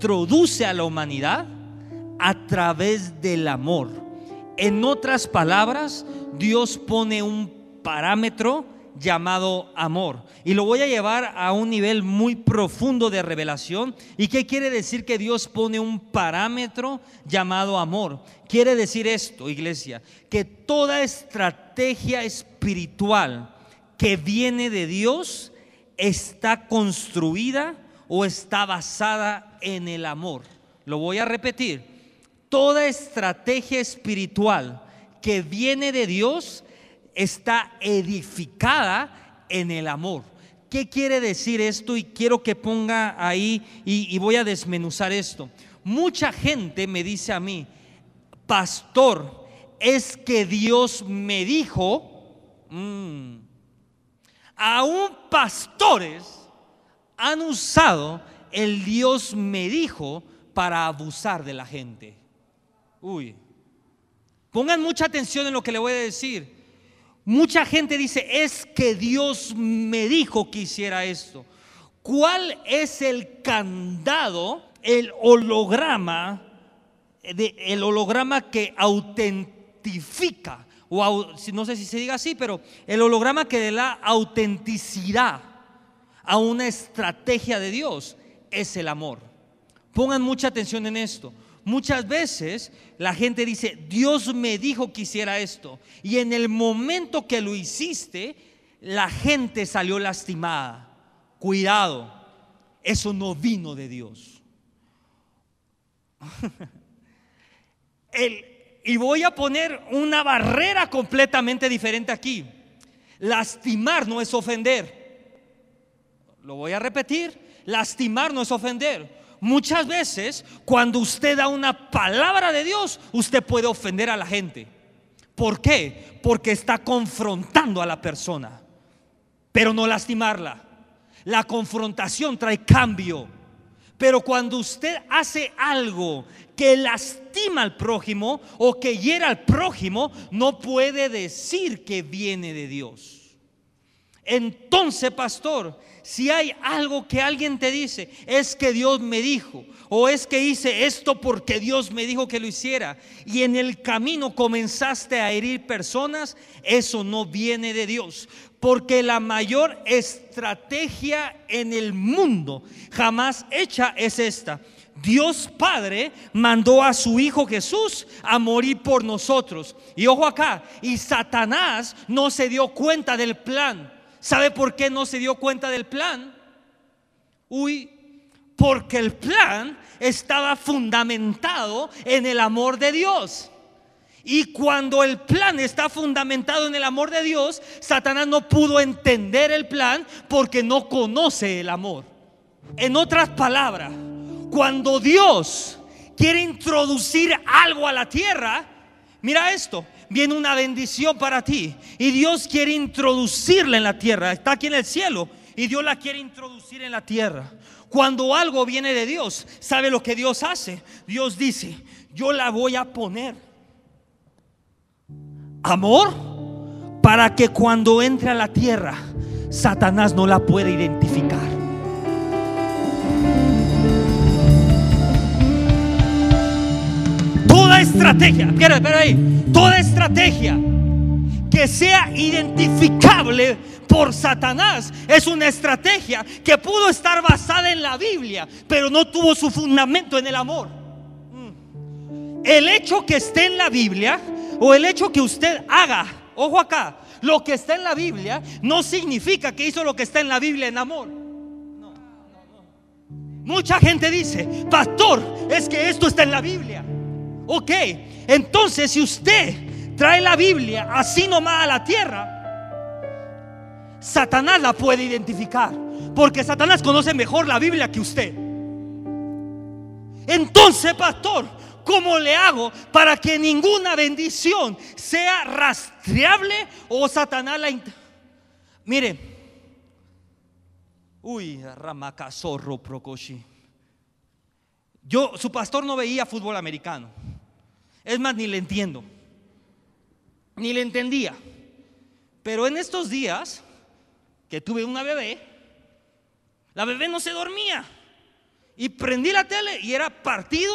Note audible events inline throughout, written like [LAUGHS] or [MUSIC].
introduce a la humanidad a través del amor. En otras palabras, Dios pone un parámetro llamado amor. Y lo voy a llevar a un nivel muy profundo de revelación. ¿Y qué quiere decir que Dios pone un parámetro llamado amor? Quiere decir esto, iglesia, que toda estrategia espiritual que viene de Dios está construida o está basada en el amor. Lo voy a repetir. Toda estrategia espiritual que viene de Dios está edificada en el amor. ¿Qué quiere decir esto? Y quiero que ponga ahí y, voy a desmenuzar esto. Mucha gente me dice a mí, pastor, es que Dios me dijo, mm, aún pastores han usado el Dios me dijo para abusar de la gente. Uy, pongan mucha atención en lo que le voy a decir. Mucha gente dice, es que Dios me dijo que hiciera esto. ¿Cuál es el candado, el holograma, el holograma que autentifica, o no sé si se diga así, pero el holograma que da la autenticidad a una estrategia de Dios es el amor. Pongan mucha atención en esto. Muchas veces la gente dice, Dios me dijo que hiciera esto. Y en el momento que lo hiciste, la gente salió lastimada. Cuidado, eso no vino de Dios. [LAUGHS] y voy a poner una barrera completamente diferente aquí. Lastimar no es ofender. Lo voy a repetir. Lastimar no es ofender. Muchas veces, cuando usted da una palabra de Dios, usted puede ofender a la gente. ¿Por qué? Porque está confrontando a la persona, pero no lastimarla. La confrontación trae cambio. Pero cuando usted hace algo que lastima al prójimo o que hiera al prójimo, no puede decir que viene de Dios. Entonces, pastor, si hay algo que alguien te dice, es que Dios me dijo, o es que hice esto porque Dios me dijo que lo hiciera, y en el camino comenzaste a herir personas, eso no viene de Dios. Porque la mayor estrategia en el mundo jamás hecha es esta. Dios Padre mandó a su Hijo Jesús a morir por nosotros. Y ojo acá, y Satanás no se dio cuenta del plan. ¿Sabe por qué no se dio cuenta del plan? Uy, porque el plan estaba fundamentado en el amor de Dios. Y cuando el plan está fundamentado en el amor de Dios, Satanás no pudo entender el plan porque no conoce el amor. En otras palabras, cuando Dios quiere introducir algo a la tierra, mira esto, viene una bendición para ti. Y Dios quiere introducirla en la tierra. Está aquí en el cielo. Y Dios la quiere introducir en la tierra. Cuando algo viene de Dios, ¿sabe lo que Dios hace? Dios dice, yo la voy a poner. Amor para que cuando entre a la tierra, Satanás no la pueda identificar. Estrategia, espera, ahí, toda estrategia que sea identificable por Satanás es una estrategia que pudo estar basada en la Biblia, pero no tuvo su fundamento en el amor. Mm. El hecho que esté en la Biblia o el hecho que usted haga, ojo acá, lo que está en la Biblia no significa que hizo lo que está en la Biblia en amor. Mucha gente dice, pastor, es que esto está en la Biblia. Ok, entonces si usted trae la Biblia así nomás a la tierra, Satanás la puede identificar. Porque Satanás conoce mejor la Biblia que usted. Entonces, pastor, ¿cómo le hago para que ninguna bendición sea rastreable o Satanás la... Mire, uy, Ramacazorro Procoshi. Yo, su pastor no veía fútbol americano. Es más, ni le entiendo. Ni le entendía. Pero en estos días que tuve una bebé, la bebé no se dormía. Y prendí la tele y era partido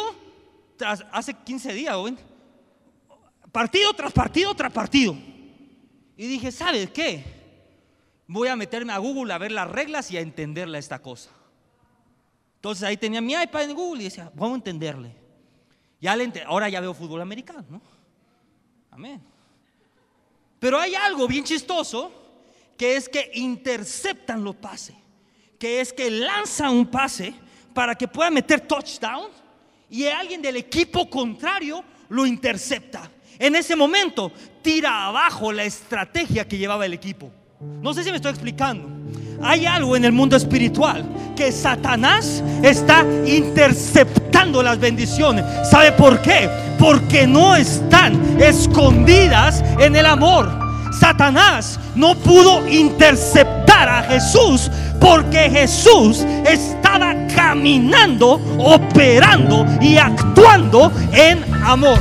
tras, hace 15 días, partido tras partido tras partido. Y dije, ¿sabes qué? Voy a meterme a Google a ver las reglas y a entenderle esta cosa. Entonces ahí tenía mi iPad en Google y decía, vamos a entenderle. Ahora ya veo fútbol americano, ¿no? Amén. Pero hay algo bien chistoso que es que interceptan los pases, que es que lanzan un pase para que pueda meter touchdown y alguien del equipo contrario lo intercepta. En ese momento tira abajo la estrategia que llevaba el equipo. No sé si me estoy explicando. Hay algo en el mundo espiritual que Satanás está interceptando las bendiciones. ¿Sabe por qué? Porque no están escondidas en el amor. Satanás no pudo interceptar a Jesús porque Jesús estaba caminando, operando y actuando en amor.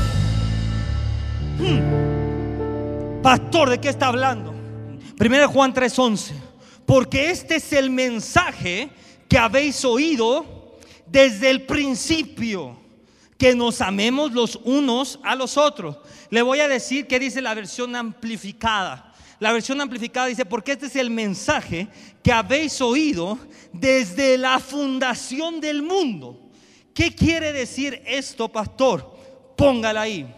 Hmm. Pastor, ¿de qué está hablando? Primero Juan 3:11. Porque este es el mensaje que habéis oído desde el principio, que nos amemos los unos a los otros. Le voy a decir que dice la versión amplificada. La versión amplificada dice, porque este es el mensaje que habéis oído desde la fundación del mundo. ¿Qué quiere decir esto, pastor? Póngala ahí.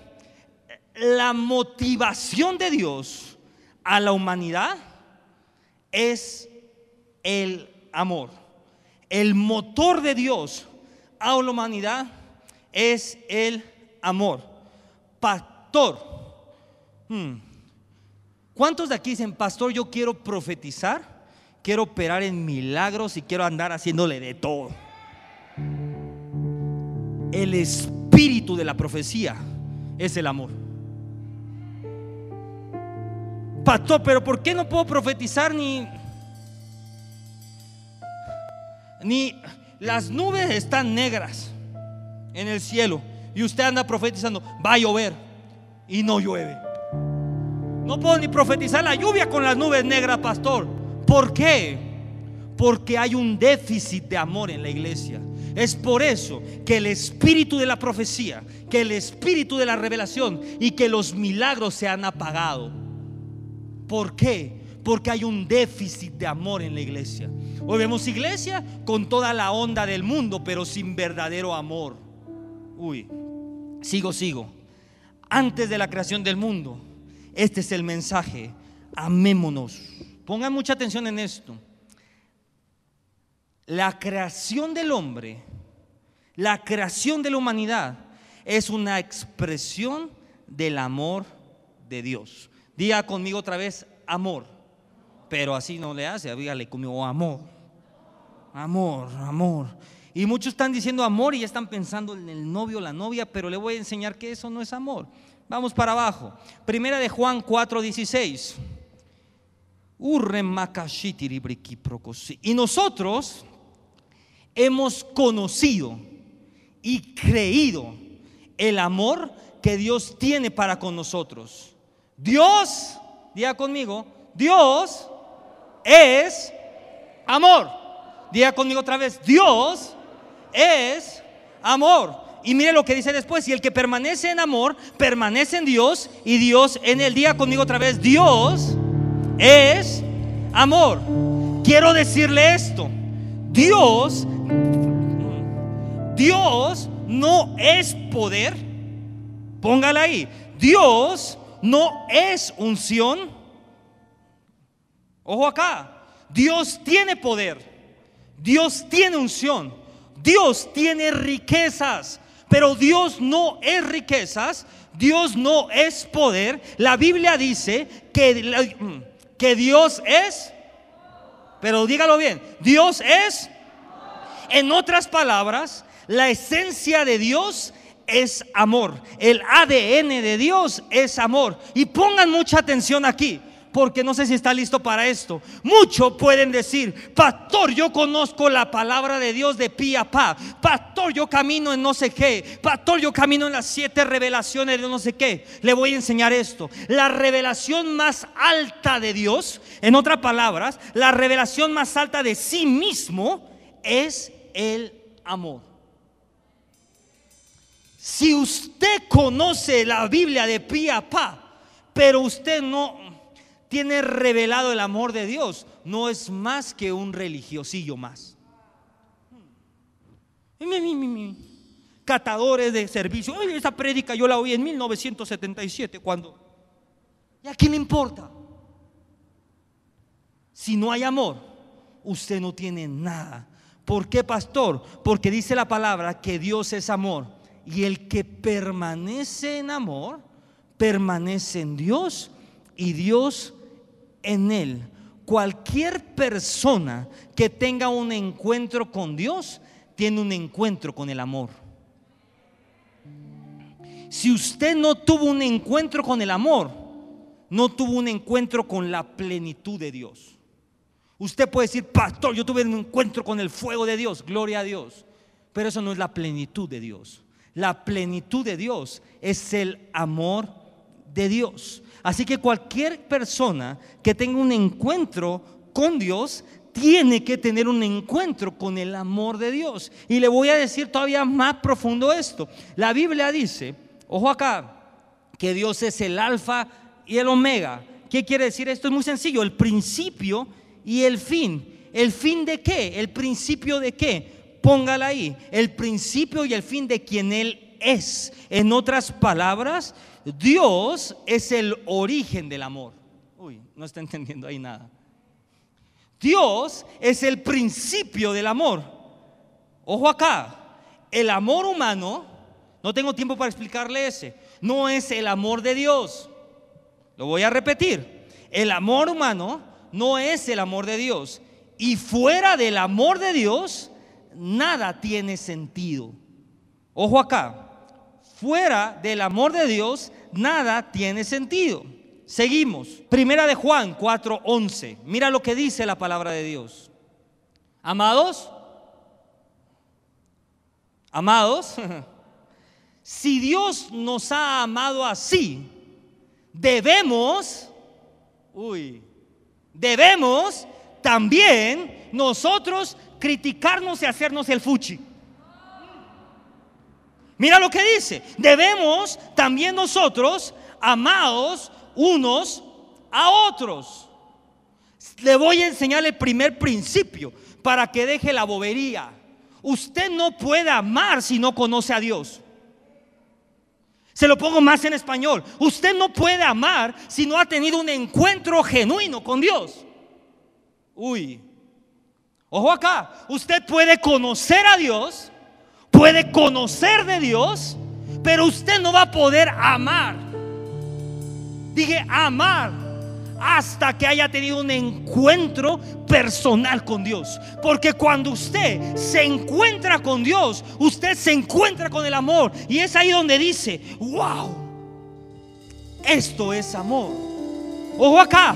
La motivación de Dios a la humanidad es el amor. El motor de Dios a la humanidad es el amor. Pastor, hmm, ¿cuántos de aquí dicen, pastor, yo quiero profetizar? Quiero operar en milagros y quiero andar haciéndole de todo. El espíritu de la profecía es el amor. Pastor, pero ¿por qué no puedo profetizar ni ni las nubes están negras en el cielo y usted anda profetizando, va a llover y no llueve? No puedo ni profetizar la lluvia con las nubes negras, pastor. ¿Por qué? Porque hay un déficit de amor en la iglesia. Es por eso que el espíritu de la profecía, que el espíritu de la revelación y que los milagros se han apagado. ¿Por qué? Porque hay un déficit de amor en la iglesia. Hoy vemos iglesia con toda la onda del mundo, pero sin verdadero amor. Uy, sigo, sigo. Antes de la creación del mundo, este es el mensaje. Amémonos. Pongan mucha atención en esto. La creación del hombre, la creación de la humanidad, es una expresión del amor de Dios. Diga conmigo otra vez, amor. Pero así no le hace, dígale conmigo, amor. Amor, amor. Y muchos están diciendo amor y ya están pensando en el novio o la novia, pero le voy a enseñar que eso no es amor. Vamos para abajo. Primera de Juan 4, 16. Y nosotros hemos conocido y creído el amor que Dios tiene para con nosotros. Dios, diga conmigo, Dios es amor. Diga conmigo otra vez, Dios es amor. Y mire lo que dice después, y el que permanece en amor, permanece en Dios y Dios en él. Diga conmigo otra vez, Dios es amor. Quiero decirle esto, Dios, Dios no es poder, póngala ahí, Dios no es unción. Ojo acá, Dios tiene poder, Dios tiene unción, Dios tiene riquezas, pero Dios no es riquezas, Dios no es poder. La Biblia dice que, que Dios es, pero dígalo bien, Dios es, en otras palabras, la esencia de Dios es amor. El ADN de Dios es amor. Y pongan mucha atención aquí, porque no sé si está listo para esto. Muchos pueden decir, pastor, yo conozco la palabra de Dios de pie a pa. Pastor, yo camino en no sé qué. Pastor, yo camino en las siete revelaciones de no sé qué. Le voy a enseñar esto. La revelación más alta de Dios, en otras palabras, la revelación más alta de sí mismo es el amor. Si usted conoce la Biblia de pie a pa, pero usted no tiene revelado el amor de Dios, no es más que un religiosillo más. Catadores de servicio. esa prédica yo la oí en 1977 cuando... ¿Y a quién le importa? Si no hay amor, usted no tiene nada. ¿Por qué, pastor? Porque dice la palabra que Dios es amor. Y el que permanece en amor, permanece en Dios y Dios en él. Cualquier persona que tenga un encuentro con Dios, tiene un encuentro con el amor. Si usted no tuvo un encuentro con el amor, no tuvo un encuentro con la plenitud de Dios. Usted puede decir, pastor, yo tuve un encuentro con el fuego de Dios, gloria a Dios. Pero eso no es la plenitud de Dios. La plenitud de Dios es el amor de Dios. Así que cualquier persona que tenga un encuentro con Dios tiene que tener un encuentro con el amor de Dios. Y le voy a decir todavía más profundo esto. La Biblia dice, ojo acá, que Dios es el alfa y el omega. ¿Qué quiere decir esto? Es muy sencillo, el principio y el fin. ¿El fin de qué? ¿El principio de qué? Póngala ahí. El principio y el fin de quien Él es. En otras palabras, Dios es el origen del amor. Uy, no está entendiendo ahí nada. Dios es el principio del amor. Ojo acá, el amor humano, no tengo tiempo para explicarle ese, no es el amor de Dios. Lo voy a repetir. El amor humano no es el amor de Dios. Y fuera del amor de Dios, nada tiene sentido. Ojo acá, fuera del amor de Dios, nada tiene sentido. Seguimos. Primera de Juan 4:11. Mira lo que dice la palabra de Dios. Amados, amados, [LAUGHS] si Dios nos ha amado así, debemos, uy, debemos también nosotros criticarnos y hacernos el fuchi. Mira lo que dice. Debemos también nosotros, amados unos a otros. Le voy a enseñar el primer principio para que deje la bobería. Usted no puede amar si no conoce a Dios. Se lo pongo más en español. Usted no puede amar si no ha tenido un encuentro genuino con Dios. Uy. Ojo acá. Usted puede conocer a Dios, puede conocer de Dios, pero usted no va a poder amar. Dije amar hasta que haya tenido un encuentro personal con Dios. Porque cuando usted se encuentra con Dios, usted se encuentra con el amor. Y es ahí donde dice, wow, esto es amor. Ojo acá.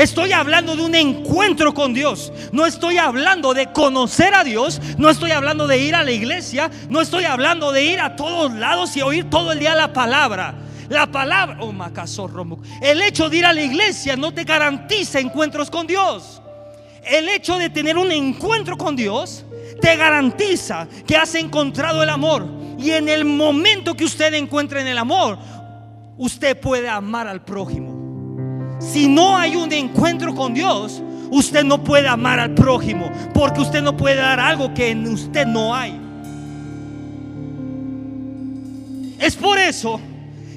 Estoy hablando de un encuentro con Dios. No estoy hablando de conocer a Dios. No estoy hablando de ir a la iglesia. No estoy hablando de ir a todos lados y oír todo el día la palabra. La palabra, oh, el hecho de ir a la iglesia no te garantiza encuentros con Dios. El hecho de tener un encuentro con Dios te garantiza que has encontrado el amor. Y en el momento que usted encuentre en el amor, usted puede amar al prójimo. Si no hay un encuentro con Dios, usted no puede amar al prójimo, porque usted no puede dar algo que en usted no hay. Es por eso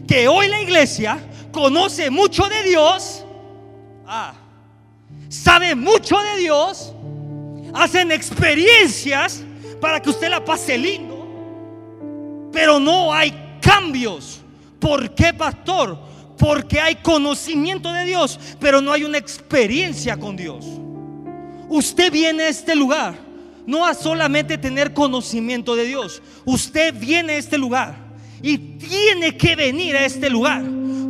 que hoy la iglesia conoce mucho de Dios, ah, sabe mucho de Dios, hacen experiencias para que usted la pase lindo, pero no hay cambios. ¿Por qué, pastor? Porque hay conocimiento de Dios, pero no hay una experiencia con Dios. Usted viene a este lugar no a solamente tener conocimiento de Dios, usted viene a este lugar y tiene que venir a este lugar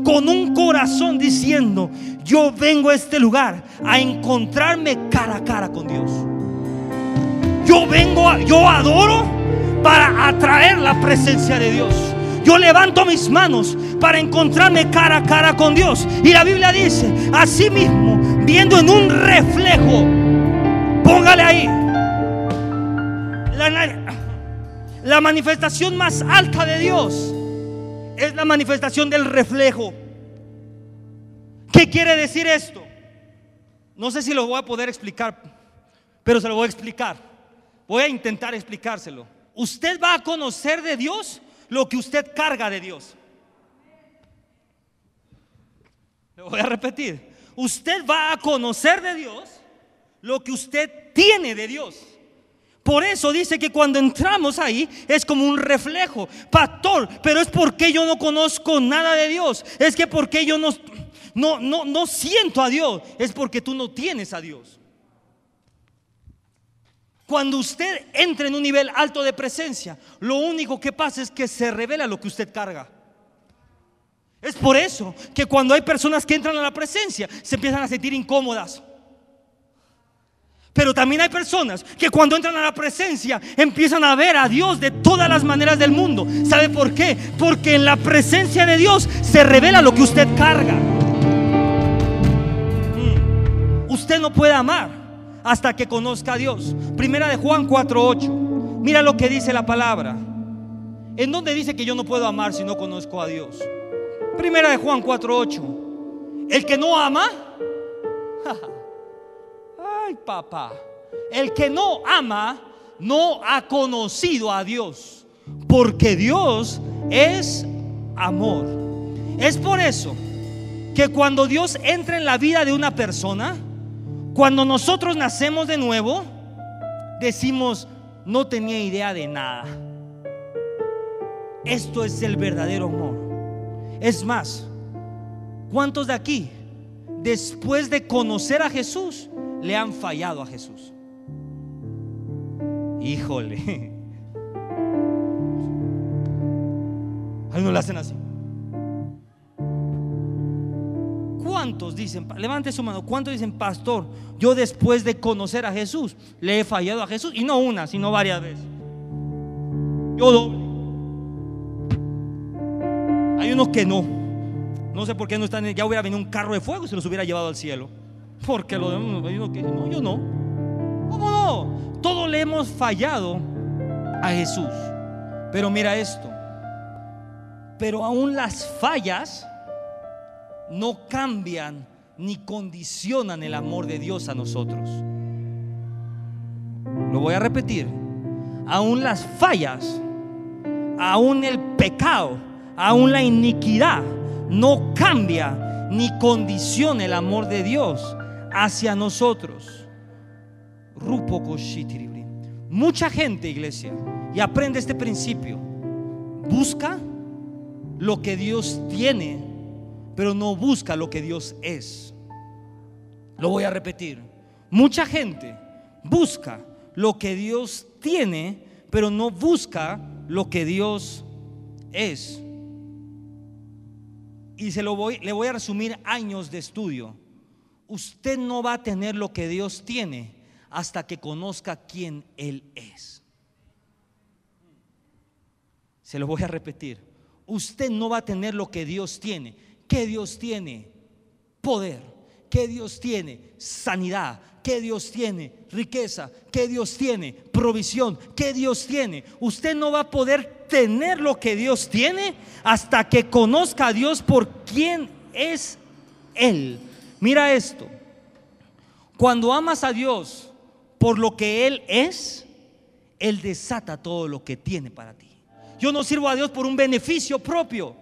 con un corazón diciendo, yo vengo a este lugar a encontrarme cara a cara con Dios. Yo vengo, yo adoro para atraer la presencia de Dios. Yo levanto mis manos para encontrarme cara a cara con Dios. Y la Biblia dice, así mismo, viendo en un reflejo, póngale ahí. La, la manifestación más alta de Dios es la manifestación del reflejo. ¿Qué quiere decir esto? No sé si lo voy a poder explicar, pero se lo voy a explicar. Voy a intentar explicárselo. Usted va a conocer de Dios lo que usted carga de Dios. Lo voy a repetir. Usted va a conocer de Dios lo que usted tiene de Dios. Por eso dice que cuando entramos ahí es como un reflejo. Pastor, pero es porque yo no conozco nada de Dios. Es que porque yo no, no, no, no siento a Dios. Es porque tú no tienes a Dios. Cuando usted entra en un nivel alto de presencia, lo único que pasa es que se revela lo que usted carga. Es por eso que cuando hay personas que entran a la presencia, se empiezan a sentir incómodas. Pero también hay personas que cuando entran a la presencia empiezan a ver a Dios de todas las maneras del mundo. ¿Sabe por qué? Porque en la presencia de Dios se revela lo que usted carga. Mm. Usted no puede amar hasta que conozca a Dios. Primera de Juan 4:8. Mira lo que dice la palabra. ¿En dónde dice que yo no puedo amar si no conozco a Dios? Primera de Juan 4:8. El que no ama [LAUGHS] Ay, papá. El que no ama no ha conocido a Dios, porque Dios es amor. Es por eso que cuando Dios entra en la vida de una persona, cuando nosotros nacemos de nuevo, decimos, no tenía idea de nada. Esto es el verdadero amor. Es más, ¿cuántos de aquí, después de conocer a Jesús, le han fallado a Jesús. Híjole. [LAUGHS] Algunos le hacen así. ¿Cuántos dicen, levante su mano, cuántos dicen, pastor, yo después de conocer a Jesús, le he fallado a Jesús? Y no una, sino varias veces. Yo doble. Hay unos que no. No sé por qué no están, ya hubiera venido un carro de fuego se los hubiera llevado al cielo. Porque lo demás, que no, yo no. ¿Cómo no? Todos le hemos fallado a Jesús. Pero mira esto. Pero aún las fallas no cambian ni condicionan el amor de Dios a nosotros. Lo voy a repetir. Aún las fallas, aún el pecado, aún la iniquidad no cambia ni condiciona el amor de Dios hacia nosotros. Mucha gente, iglesia, y aprende este principio, busca lo que Dios tiene, pero no busca lo que Dios es. Lo voy a repetir. Mucha gente busca lo que Dios tiene, pero no busca lo que Dios es. Y se lo voy, le voy a resumir años de estudio usted no va a tener lo que Dios tiene hasta que conozca quién Él es. Se lo voy a repetir. Usted no va a tener lo que Dios tiene. ¿Qué Dios tiene? Poder. ¿Qué Dios tiene? Sanidad. ¿Qué Dios tiene? Riqueza. ¿Qué Dios tiene? Provisión. ¿Qué Dios tiene? Usted no va a poder tener lo que Dios tiene hasta que conozca a Dios por quién es Él. Mira esto. Cuando amas a Dios por lo que Él es, Él desata todo lo que tiene para ti. Yo no sirvo a Dios por un beneficio propio.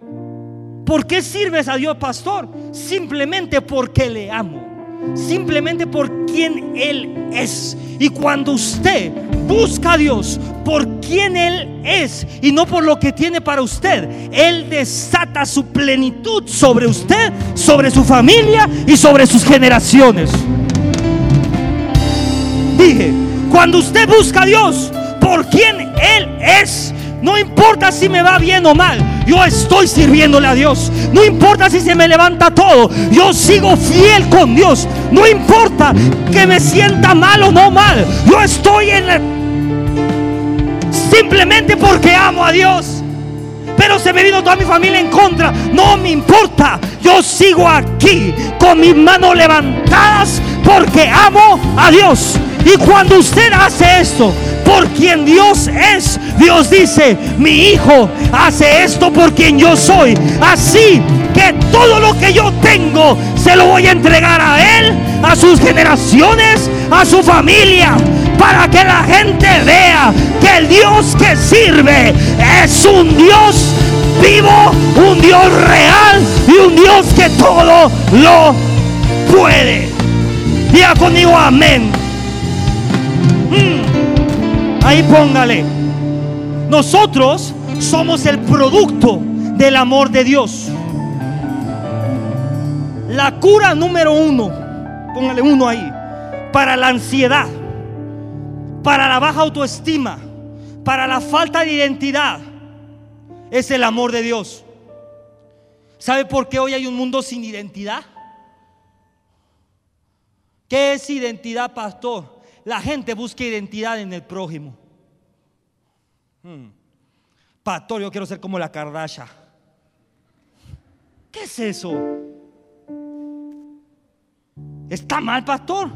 ¿Por qué sirves a Dios, pastor? Simplemente porque le amo. Simplemente por quien Él es. Y cuando usted busca a Dios por quien Él es y no por lo que tiene para usted, Él desata su plenitud sobre usted, sobre su familia y sobre sus generaciones. Dije, cuando usted busca a Dios por quien Él es, no importa si me va bien o mal, yo estoy sirviéndole a Dios. No importa si se me levanta todo, yo sigo fiel con Dios. No importa que me sienta mal o no mal, yo estoy en la... simplemente porque amo a Dios. Pero se me vino toda mi familia en contra. No me importa. Yo sigo aquí con mis manos levantadas porque amo a Dios. Y cuando usted hace esto, por quien Dios es. Dios dice, mi hijo hace esto por quien yo soy. Así que todo lo que yo tengo se lo voy a entregar a él, a sus generaciones, a su familia, para que la gente vea que el Dios que sirve es un Dios vivo, un Dios real y un Dios que todo lo puede. Diga conmigo amén. Ahí póngale. Nosotros somos el producto del amor de Dios. La cura número uno, póngale uno ahí, para la ansiedad, para la baja autoestima, para la falta de identidad, es el amor de Dios. ¿Sabe por qué hoy hay un mundo sin identidad? ¿Qué es identidad, pastor? La gente busca identidad en el prójimo. Hmm. Pastor, yo quiero ser como la Kardashian. ¿Qué es eso? ¿Está mal, pastor?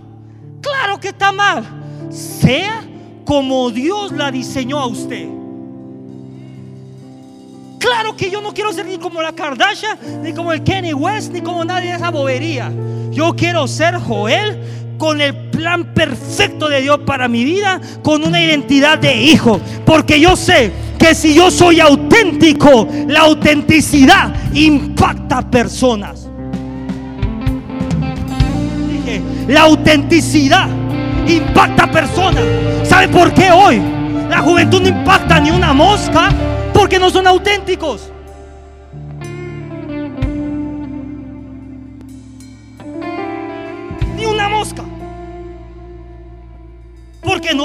Claro que está mal. Sea como Dios la diseñó a usted. Claro que yo no quiero ser ni como la Kardashian, ni como el Kenny West, ni como nadie de esa bobería. Yo quiero ser Joel con el plan perfecto de Dios para mi vida, con una identidad de hijo. Porque yo sé que si yo soy auténtico, la autenticidad impacta a personas. Dije, la autenticidad impacta a personas. ¿Sabe por qué hoy la juventud no impacta ni una mosca? Porque no son auténticos.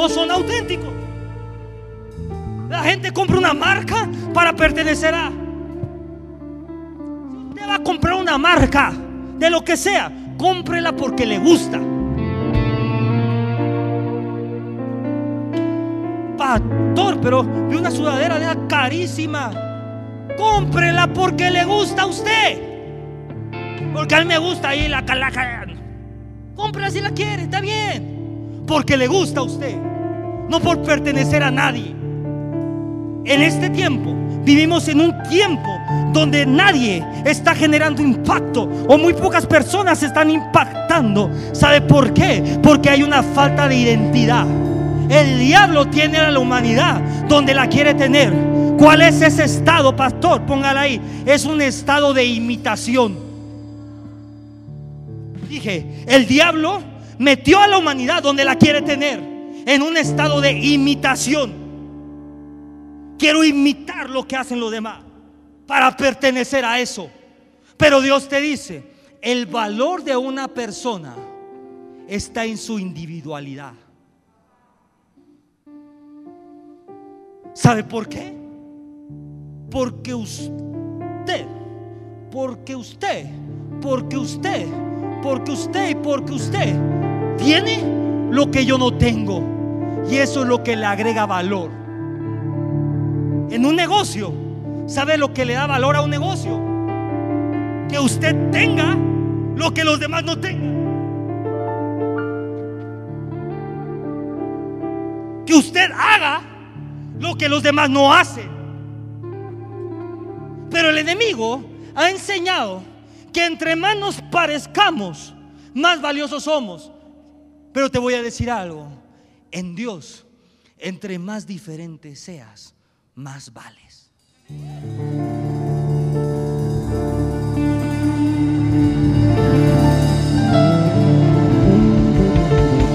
Son auténticos. La gente compra una marca para pertenecer a. Si usted va a comprar una marca de lo que sea, cómprela porque le gusta. Pastor, pero vi una sudadera de carísima. Cómprela porque le gusta a usted. Porque a mí me gusta ahí la calaca. Cómprela si la quiere, está bien. Porque le gusta a usted. No por pertenecer a nadie. En este tiempo vivimos en un tiempo donde nadie está generando impacto o muy pocas personas están impactando. ¿Sabe por qué? Porque hay una falta de identidad. El diablo tiene a la humanidad donde la quiere tener. ¿Cuál es ese estado, pastor? Póngala ahí. Es un estado de imitación. Dije, el diablo metió a la humanidad donde la quiere tener. En un estado de imitación. Quiero imitar lo que hacen los demás para pertenecer a eso. Pero Dios te dice, el valor de una persona está en su individualidad. ¿Sabe por qué? Porque usted, porque usted, porque usted, porque usted y porque usted tiene lo que yo no tengo. Y eso es lo que le agrega valor. En un negocio, ¿sabe lo que le da valor a un negocio? Que usted tenga lo que los demás no tengan. Que usted haga lo que los demás no hacen. Pero el enemigo ha enseñado que entre más nos parezcamos, más valiosos somos. Pero te voy a decir algo, en Dios, entre más diferente seas, más vales.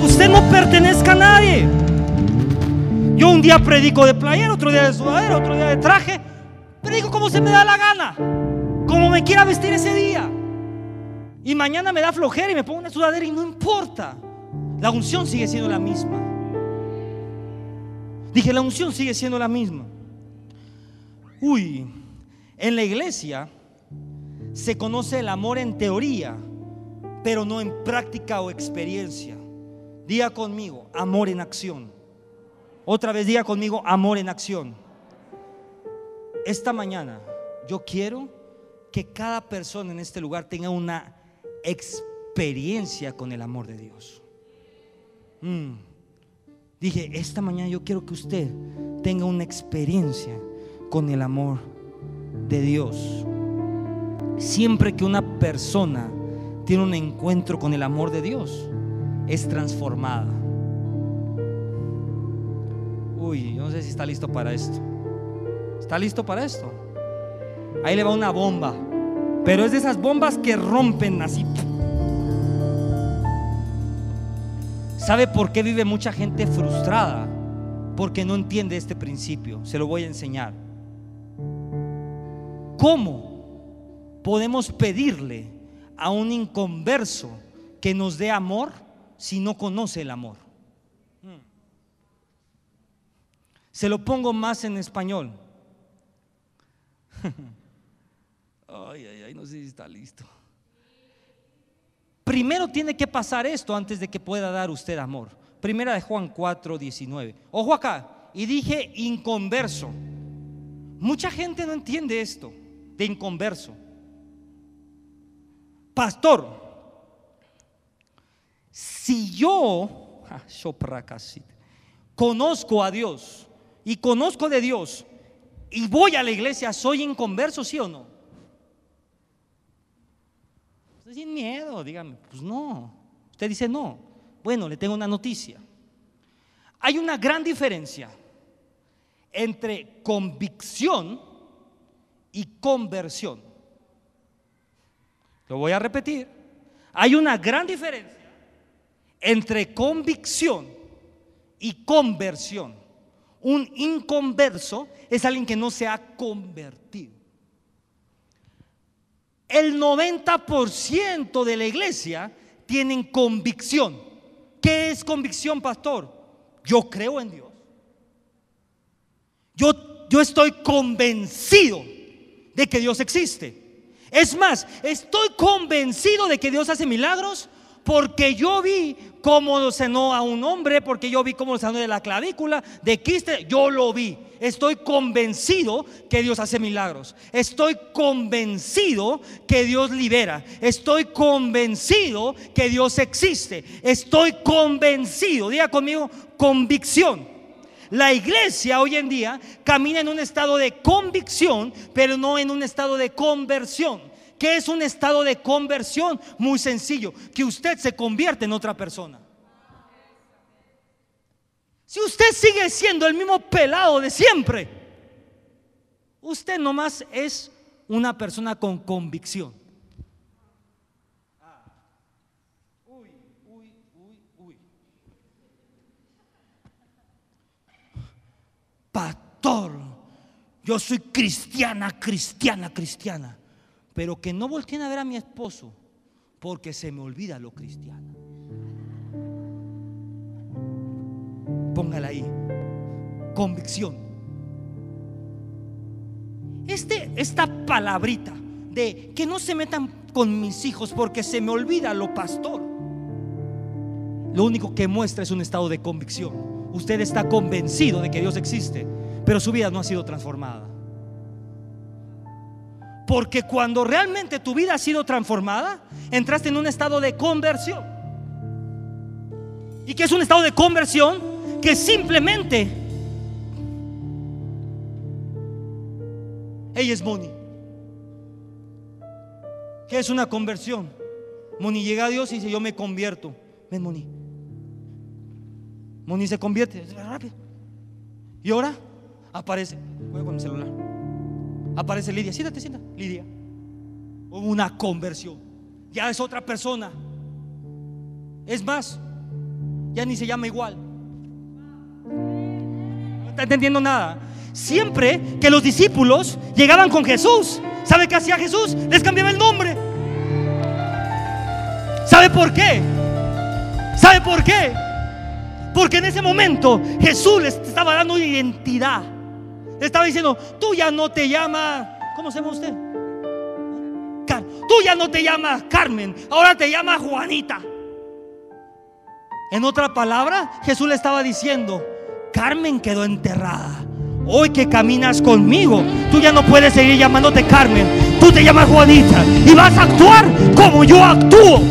Usted no pertenezca a nadie. Yo un día predico de playera, otro día de sudadera, otro día de traje. Predico como se me da la gana, como me quiera vestir ese día. Y mañana me da flojera y me pongo una sudadera y no importa. La unción sigue siendo la misma. Dije, la unción sigue siendo la misma. Uy, en la iglesia se conoce el amor en teoría, pero no en práctica o experiencia. Diga conmigo, amor en acción. Otra vez diga conmigo, amor en acción. Esta mañana yo quiero que cada persona en este lugar tenga una experiencia con el amor de Dios. Mm. Dije, esta mañana yo quiero que usted tenga una experiencia con el amor de Dios. Siempre que una persona tiene un encuentro con el amor de Dios, es transformada. Uy, no sé si está listo para esto. ¿Está listo para esto? Ahí le va una bomba. Pero es de esas bombas que rompen así. ¿Sabe por qué vive mucha gente frustrada? Porque no entiende este principio. Se lo voy a enseñar. ¿Cómo podemos pedirle a un inconverso que nos dé amor si no conoce el amor? Se lo pongo más en español. [LAUGHS] Ay, ay, ay, no sé si está listo. Primero tiene que pasar esto antes de que pueda dar usted amor. Primera de Juan 4, 19. Ojo acá. Y dije inconverso. Mucha gente no entiende esto de inconverso. Pastor, si yo, conozco a Dios y conozco de Dios y voy a la iglesia, ¿soy inconverso, sí o no? Sin miedo, dígame, pues no. Usted dice no. Bueno, le tengo una noticia. Hay una gran diferencia entre convicción y conversión. Lo voy a repetir. Hay una gran diferencia entre convicción y conversión. Un inconverso es alguien que no se ha convertido. El 90% de la iglesia tienen convicción. ¿Qué es convicción, pastor? Yo creo en Dios. Yo, yo estoy convencido de que Dios existe. Es más, estoy convencido de que Dios hace milagros porque yo vi cómo sanó a un hombre, porque yo vi cómo sanó de la clavícula, de quiste, yo lo vi. Estoy convencido que Dios hace milagros. Estoy convencido que Dios libera. Estoy convencido que Dios existe. Estoy convencido, diga conmigo, convicción. La iglesia hoy en día camina en un estado de convicción, pero no en un estado de conversión. ¿Qué es un estado de conversión? Muy sencillo, que usted se convierte en otra persona. Si usted sigue siendo el mismo pelado de siempre, usted nomás es una persona con convicción. pastor, yo soy cristiana, cristiana, cristiana. Pero que no volteen a ver a mi esposo porque se me olvida lo cristiano. Póngala ahí. Convicción. Este, esta palabrita de que no se metan con mis hijos porque se me olvida lo pastor. Lo único que muestra es un estado de convicción usted está convencido de que Dios existe, pero su vida no ha sido transformada. Porque cuando realmente tu vida ha sido transformada, entraste en un estado de conversión. ¿Y qué es un estado de conversión? Que simplemente ella es Moni. ¿Qué es una conversión? Moni llega a Dios y dice, yo me convierto. Ven, Moni. Moni se convierte. Y ahora aparece, voy con mi celular. Aparece Lidia, siéntate, siéntate, Lidia. Hubo una conversión. Ya es otra persona. Es más, ya ni se llama igual. No está entendiendo nada. Siempre que los discípulos llegaban con Jesús, ¿sabe qué hacía Jesús? Les cambiaba el nombre. ¿Sabe por qué? ¿Sabe por qué? Porque en ese momento Jesús les estaba dando identidad. Le estaba diciendo, tú ya no te llamas, ¿cómo se llama usted? Tú ya no te llamas Carmen, ahora te llamas Juanita. En otra palabra, Jesús le estaba diciendo, Carmen quedó enterrada. Hoy que caminas conmigo, tú ya no puedes seguir llamándote Carmen, tú te llamas Juanita y vas a actuar como yo actúo.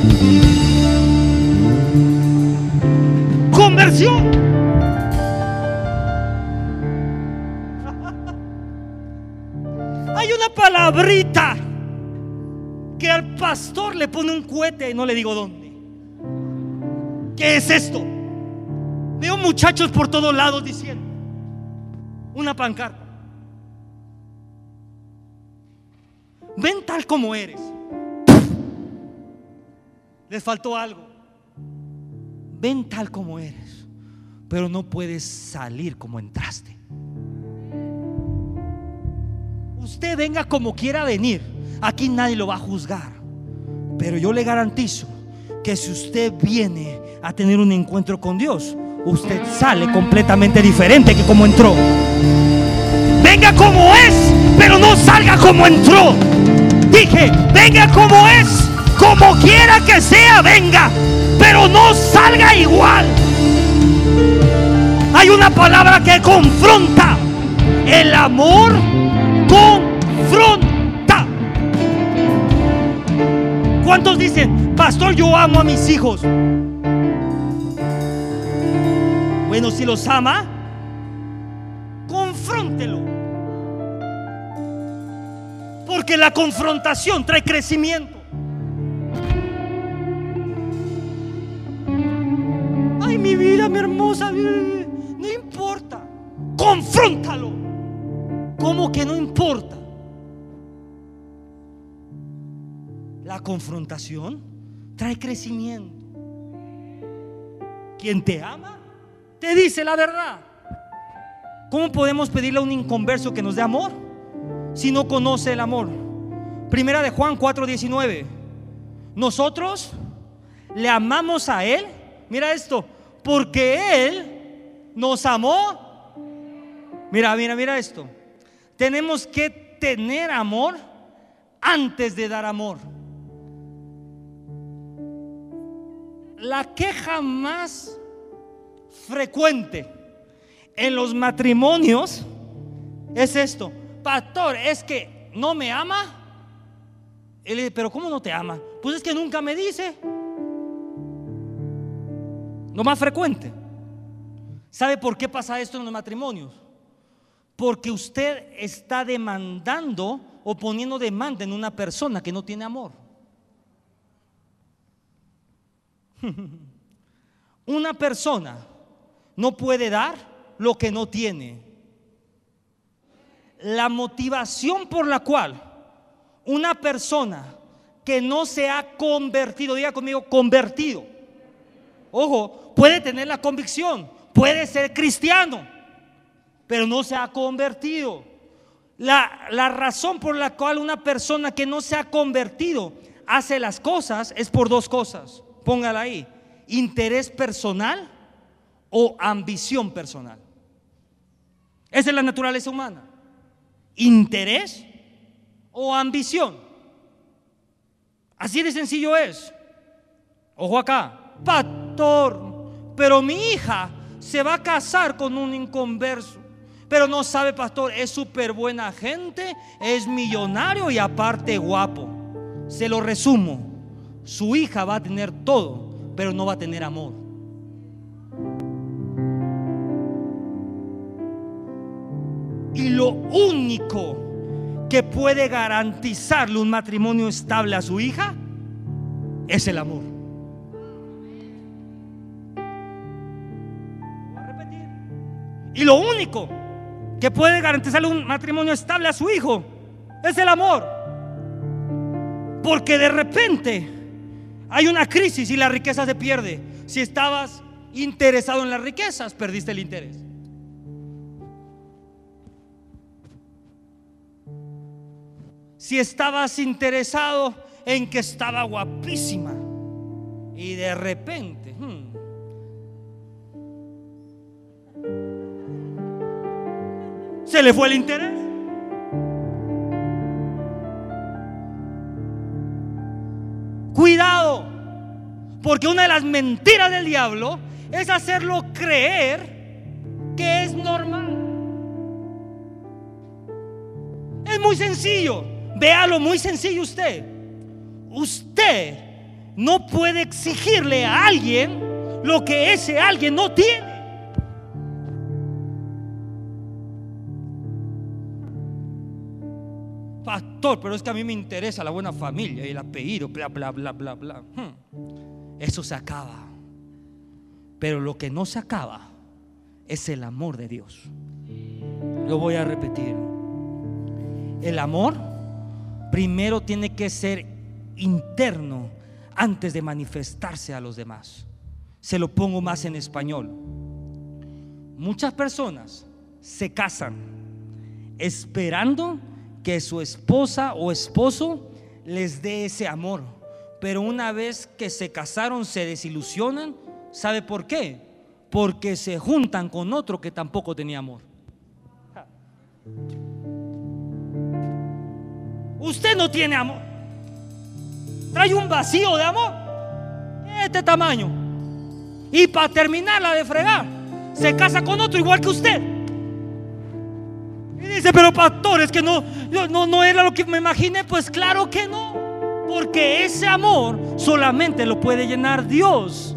conversión. Palabrita que al pastor le pone un cohete y no le digo dónde. ¿Qué es esto? Veo muchachos por todos lados diciendo una pancarta. Ven tal como eres. Les faltó algo. Ven tal como eres, pero no puedes salir como entraste. Usted venga como quiera venir. Aquí nadie lo va a juzgar. Pero yo le garantizo que si usted viene a tener un encuentro con Dios, usted sale completamente diferente que como entró. Venga como es, pero no salga como entró. Dije, venga como es, como quiera que sea, venga, pero no salga igual. Hay una palabra que confronta. El amor confronta. ¿Cuántos dicen, pastor, yo amo a mis hijos? Bueno, si los ama, confróntelo. Porque la confrontación trae crecimiento. Ay, mi vida, mi hermosa, no importa. Confróntalo. ¿Cómo que no importa? La confrontación trae crecimiento. Quien te ama te dice la verdad. ¿Cómo podemos pedirle a un inconverso que nos dé amor si no conoce el amor? Primera de Juan 4:19. Nosotros le amamos a Él. Mira esto, porque Él nos amó. Mira, mira, mira esto. Tenemos que tener amor antes de dar amor. La queja más frecuente en los matrimonios es esto. Pastor, es que no me ama. Él dice, pero ¿cómo no te ama? Pues es que nunca me dice. Lo más frecuente. ¿Sabe por qué pasa esto en los matrimonios? Porque usted está demandando o poniendo demanda en una persona que no tiene amor. [LAUGHS] una persona no puede dar lo que no tiene. La motivación por la cual una persona que no se ha convertido, diga conmigo, convertido, ojo, puede tener la convicción, puede ser cristiano, pero no se ha convertido. La, la, razón por la cual una persona que no se ha convertido hace las cosas es por dos cosas. Póngala ahí. Interés personal o ambición personal. Esa es la naturaleza humana. Interés o ambición. Así de sencillo es. Ojo acá, pastor, pero mi hija se va a casar con un inconverso. Pero no sabe, pastor, es súper buena gente, es millonario y aparte guapo. Se lo resumo, su hija va a tener todo, pero no va a tener amor. Y lo único que puede garantizarle un matrimonio estable a su hija es el amor. Y lo único que puede garantizarle un matrimonio estable a su hijo es el amor. Porque de repente hay una crisis y la riqueza se pierde. Si estabas interesado en las riquezas, perdiste el interés. si estabas interesado en que estaba guapísima y de repente se le fue el interés. Cuidado, porque una de las mentiras del diablo es hacerlo creer que es normal. Es muy sencillo. Véalo muy sencillo usted. Usted no puede exigirle a alguien lo que ese alguien no tiene. Pastor, pero es que a mí me interesa la buena familia y el apellido, bla, bla, bla, bla, bla. Hmm. Eso se acaba. Pero lo que no se acaba es el amor de Dios. Lo voy a repetir. El amor primero tiene que ser interno antes de manifestarse a los demás. Se lo pongo más en español. Muchas personas se casan esperando que su esposa o esposo les dé ese amor. Pero una vez que se casaron se desilusionan. ¿Sabe por qué? Porque se juntan con otro que tampoco tenía amor. Usted no tiene amor. Trae un vacío de amor. Este tamaño. Y para terminarla de fregar, se casa con otro igual que usted. Dice, pero pastor, es que no, no, no era lo que me imaginé. Pues claro que no. Porque ese amor solamente lo puede llenar Dios.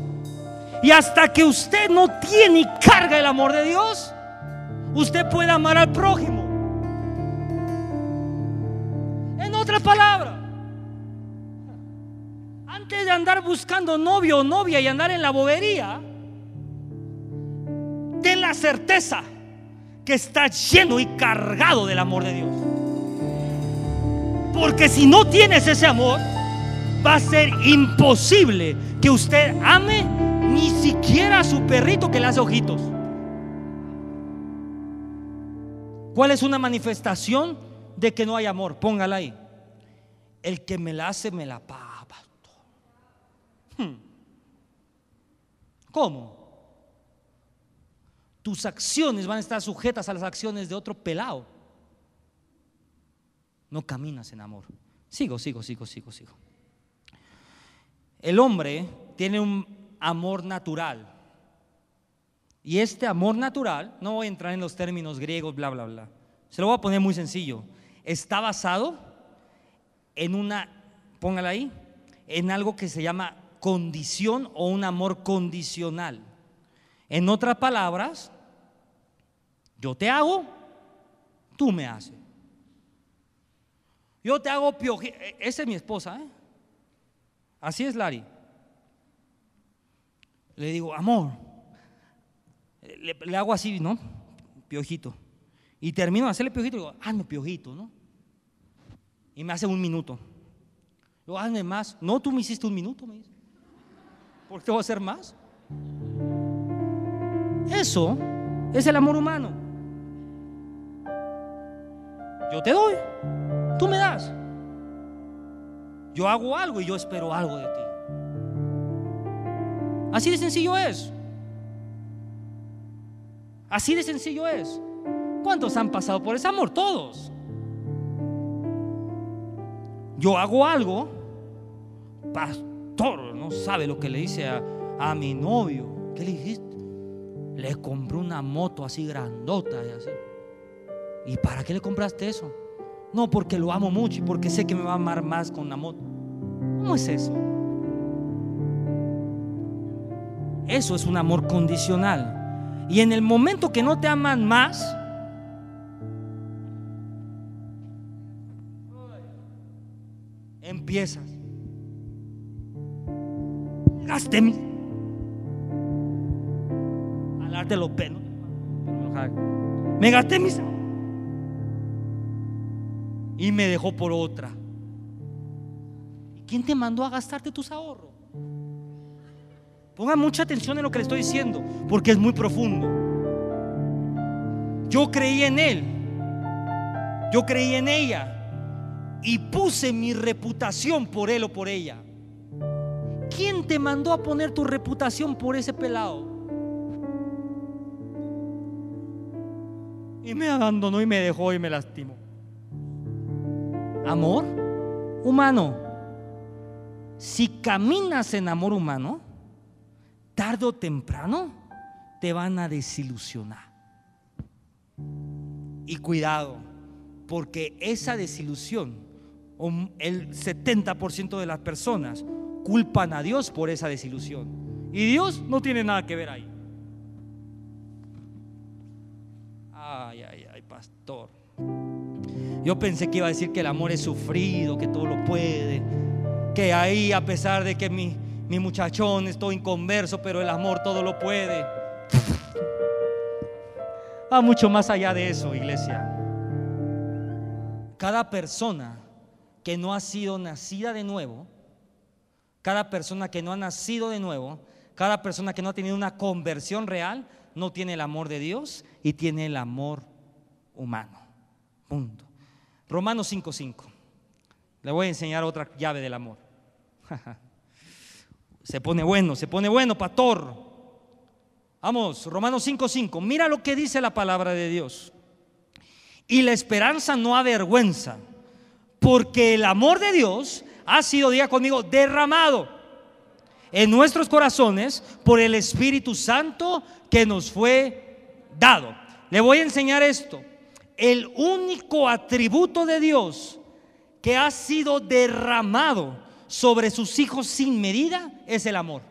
Y hasta que usted no tiene carga el amor de Dios, usted puede amar al prójimo. otra palabra, antes de andar buscando novio o novia y andar en la bobería, ten la certeza que está lleno y cargado del amor de Dios. Porque si no tienes ese amor, va a ser imposible que usted ame ni siquiera a su perrito que le hace ojitos. ¿Cuál es una manifestación de que no hay amor? Póngala ahí. El que me la hace, me la paga. Hmm. ¿Cómo? Tus acciones van a estar sujetas a las acciones de otro pelado. No caminas en amor. Sigo, sigo, sigo, sigo, sigo. El hombre tiene un amor natural. Y este amor natural, no voy a entrar en los términos griegos, bla, bla, bla. Se lo voy a poner muy sencillo. Está basado en una, póngala ahí, en algo que se llama condición o un amor condicional. En otras palabras, yo te hago, tú me haces. Yo te hago piojito. E, esa es mi esposa, ¿eh? Así es, Lari. Le digo, amor. Le, hago así, ¿no? Piojito. Y termino de hacerle piojito y digo, hazme piojito, ¿no? Y me hace un minuto. Yo, hazme más. No, tú me hiciste un minuto, me dice. ¿Por qué voy a hacer más? Eso es el amor humano. Yo te doy, tú me das. Yo hago algo y yo espero algo de ti. Así de sencillo es. Así de sencillo es. ¿Cuántos han pasado por ese amor? Todos yo hago algo, pastor, no sabe lo que le dice a, mi novio. ¿Qué le dijiste? Le compré una moto así grandota y así. ¿Y para qué le compraste eso? No, porque lo amo mucho y porque sé que me va a amar más con la moto. ¿Cómo es eso? Eso es un amor condicional. Y en el momento que no te aman más, empiezas. Gasté mi. Hablar de los pelos. Me gasté mis. Y me dejó por otra. ¿Y quién te mandó a gastarte tus ahorros? Ponga mucha atención en lo que le estoy diciendo, porque es muy profundo. Yo creí en él. Yo creí en ella y puse mi reputación por él o por ella. ¿Quién te mandó a poner tu reputación por ese pelado? Y me abandonó y me dejó y me lastimó. Amor humano. Si caminas en amor humano, tarde o temprano te van a desilusionar. Y cuidado, porque esa desilusión el 70% de las personas culpan a Dios por esa desilusión. Y Dios no tiene nada que ver ahí. Ay, ay, ay, pastor. Yo pensé que iba a decir que el amor es sufrido, que todo lo puede, que ahí a pesar de que mi, mi muchachón estoy inconverso, pero el amor todo lo puede. Va mucho más allá de eso, iglesia. Cada persona que no ha sido nacida de nuevo, cada persona que no ha nacido de nuevo, cada persona que no ha tenido una conversión real, no tiene el amor de Dios y tiene el amor humano. Punto. Romanos 5:5. Le voy a enseñar otra llave del amor. [LAUGHS] se pone bueno, se pone bueno, pastor. Vamos, Romanos 5:5. Mira lo que dice la palabra de Dios. Y la esperanza no avergüenza, porque el amor de Dios ha sido, diga conmigo, derramado en nuestros corazones por el Espíritu Santo que nos fue dado. Le voy a enseñar esto. El único atributo de Dios que ha sido derramado sobre sus hijos sin medida es el amor.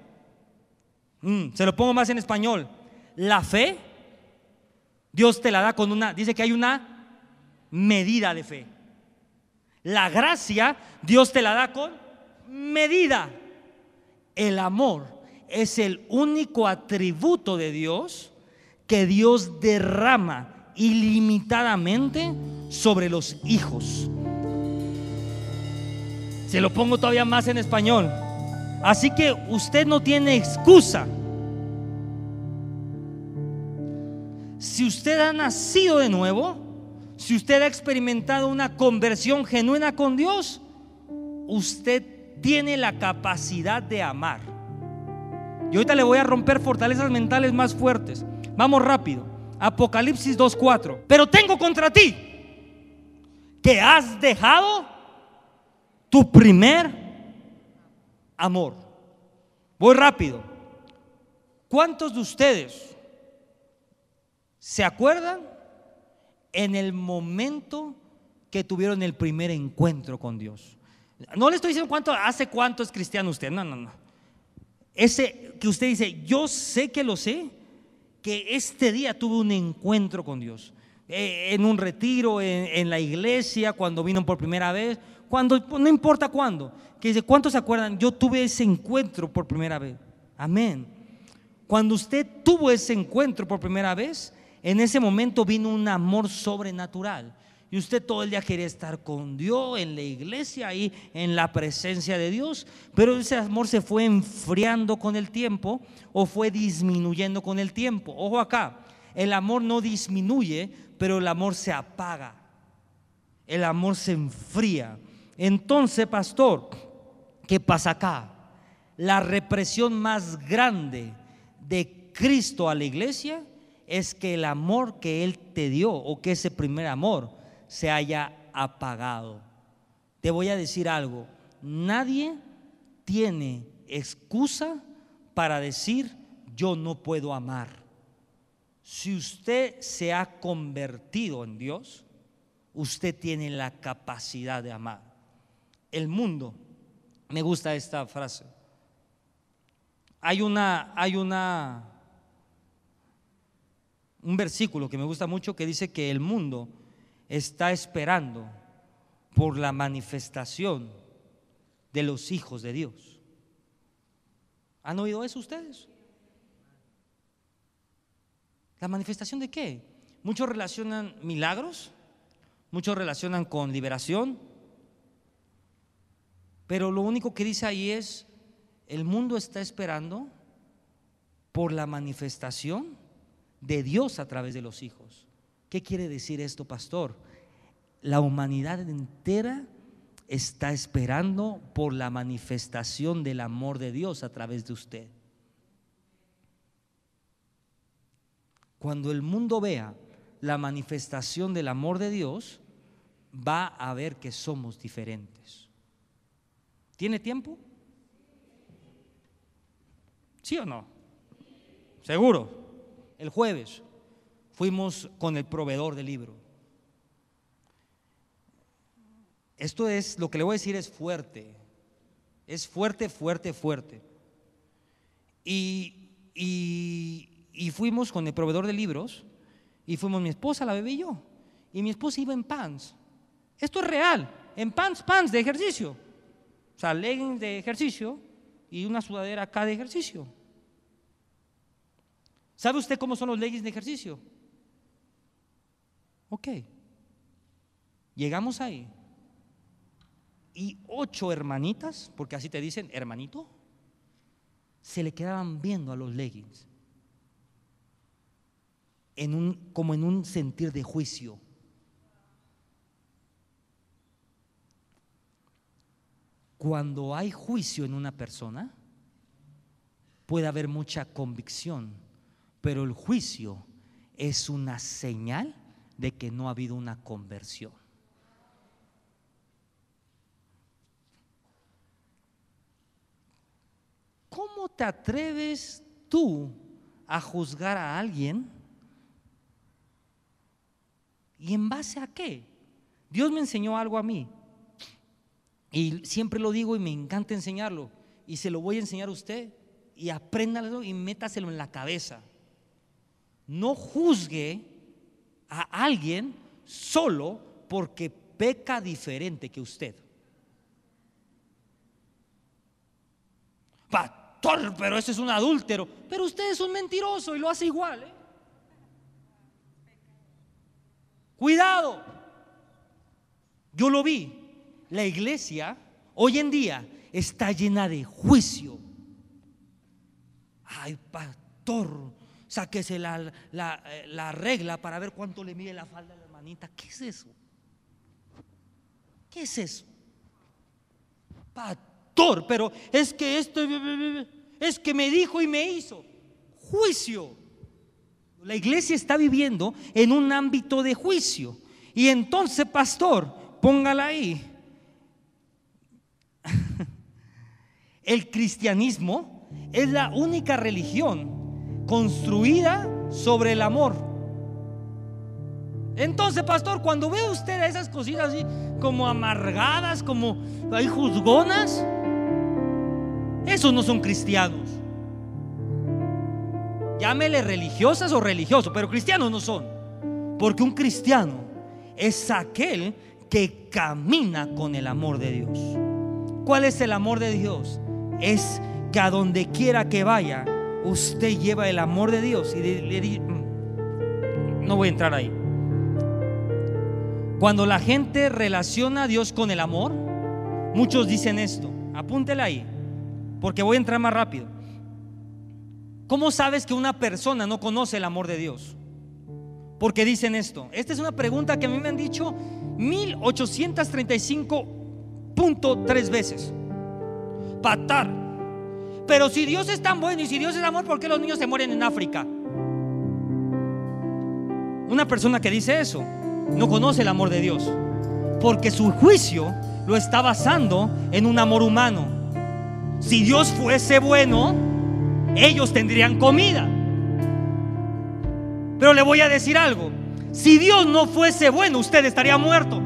Mm, se lo pongo más en español. La fe, Dios te la da con una, dice que hay una medida de fe. La gracia, Dios te la da con medida. El amor es el único atributo de Dios que Dios derrama ilimitadamente sobre los hijos. Se lo pongo todavía más en español. Así que usted no tiene excusa. Si usted ha nacido de nuevo, si usted ha experimentado una conversión genuina con Dios, usted tiene la capacidad de amar. Y ahorita le voy a romper fortalezas mentales más fuertes. Vamos rápido. Apocalipsis 2.4. Pero tengo contra ti que has dejado tu primer amor. Voy rápido. ¿Cuántos de ustedes se acuerdan en el momento que tuvieron el primer encuentro con Dios? No le estoy diciendo cuánto, hace cuánto es cristiano usted, no, no, no. Ese que usted dice, yo sé que lo sé, que este día tuve un encuentro con Dios. Eh, en un retiro, en la iglesia, cuando vino por primera vez, cuando, no importa cuándo, que ¿cuántos se acuerdan? Yo tuve ese encuentro por primera vez. Amén. Cuando usted tuvo ese encuentro por primera vez, en ese momento vino un amor sobrenatural. Y usted todo el día quería estar con Dios, en la iglesia, ahí en la presencia de Dios. Pero ese amor se fue enfriando con el tiempo o fue disminuyendo con el tiempo. Ojo acá, el amor no disminuye, pero el amor se apaga. El amor se enfría. Entonces, pastor, ¿qué pasa acá? La represión más grande de Cristo a la iglesia es que el amor que Él te dio o que ese primer amor se haya apagado. Te voy a decir algo, nadie tiene excusa para decir yo no puedo amar. Si usted se ha convertido en Dios, usted tiene la capacidad de amar el mundo. Me gusta esta frase. Hay una, hay una, un versículo que me gusta mucho que dice que el mundo está esperando por la manifestación de los hijos de Dios. ¿Han oído eso ustedes? ¿La manifestación de qué? Muchos relacionan milagros, muchos relacionan con liberación, pero lo único que dice ahí es, el mundo está esperando por la manifestación de Dios a través de los hijos. ¿Qué quiere decir esto, pastor? La humanidad entera está esperando por la manifestación del amor de Dios a través de usted. Cuando el mundo vea la manifestación del amor de Dios, va a ver que somos diferentes. ¿Tiene tiempo? ¿Sí o no? Seguro. El jueves fuimos con el proveedor del libro. Esto es, lo que le voy a decir es fuerte. Es fuerte, fuerte, fuerte. Y, y, fuimos con el proveedor de libros y fuimos mi esposa, la bebé y yo. Y mi esposa iba en pants. Esto es real. En pants, pants de ejercicio. O sea, leggings de ejercicio y una sudadera acá de ejercicio. ¿Sabe usted cómo son los leggings de ejercicio? Ok. Llegamos ahí. Y ocho hermanitas, porque así te dicen, hermanito, se le quedaban viendo a los leggings. En un, como en un sentir de juicio. Cuando hay juicio en una persona, puede haber mucha convicción, pero el juicio es una señal de que no ha habido una conversión. ¿Cómo te atreves tú a juzgar a alguien? ¿Y en base a qué? Dios me enseñó algo a mí. Y siempre lo digo y me encanta enseñarlo. Y se lo voy a enseñar a usted. Y apréndalo y métaselo en la cabeza. No juzgue a alguien solo porque peca diferente que usted. Pastor, pero ese es un adúltero. Pero usted es un mentiroso y lo hace igual. ¿eh? Cuidado. Yo lo vi. La iglesia hoy en día está llena de juicio. Ay, pastor, sáquese la, la, regla para ver cuánto le mide la falda a la hermanita. ¿Qué es eso? ¿Qué es eso? Pastor, pero es que esto es que me dijo y me hizo. Juicio. La iglesia está viviendo en un ámbito de juicio. Y entonces, pastor, póngala ahí. [LAUGHS] El cristianismo es la única religión construida sobre el amor. Entonces, pastor, cuando ve usted esas cositas así como amargadas, como hay juzgonas, esos no son cristianos. Llámele religiosas o religiosos, pero cristianos no son. Porque un cristiano es aquel que camina con el amor de Dios. ¿Cuál es el amor de Dios? Es que a donde quiera que vaya, usted lleva el amor de Dios y le, mm, no voy a entrar ahí. Cuando la gente relaciona a Dios con el amor, muchos dicen esto, apúntela ahí, porque voy a entrar más rápido. ¿Cómo sabes que una persona no conoce el amor de Dios? Porque dicen esto. Esta es una pregunta que a mí me han dicho 1835.3 veces. Patar, pero si Dios es tan bueno y si Dios es amor, ¿por qué los niños se mueren en África? Una persona que dice eso no conoce el amor de Dios, porque su juicio lo está basando en un amor humano. Si Dios fuese bueno, ellos tendrían comida. Pero le voy a decir algo, si Dios no fuese bueno, usted estaría muerto.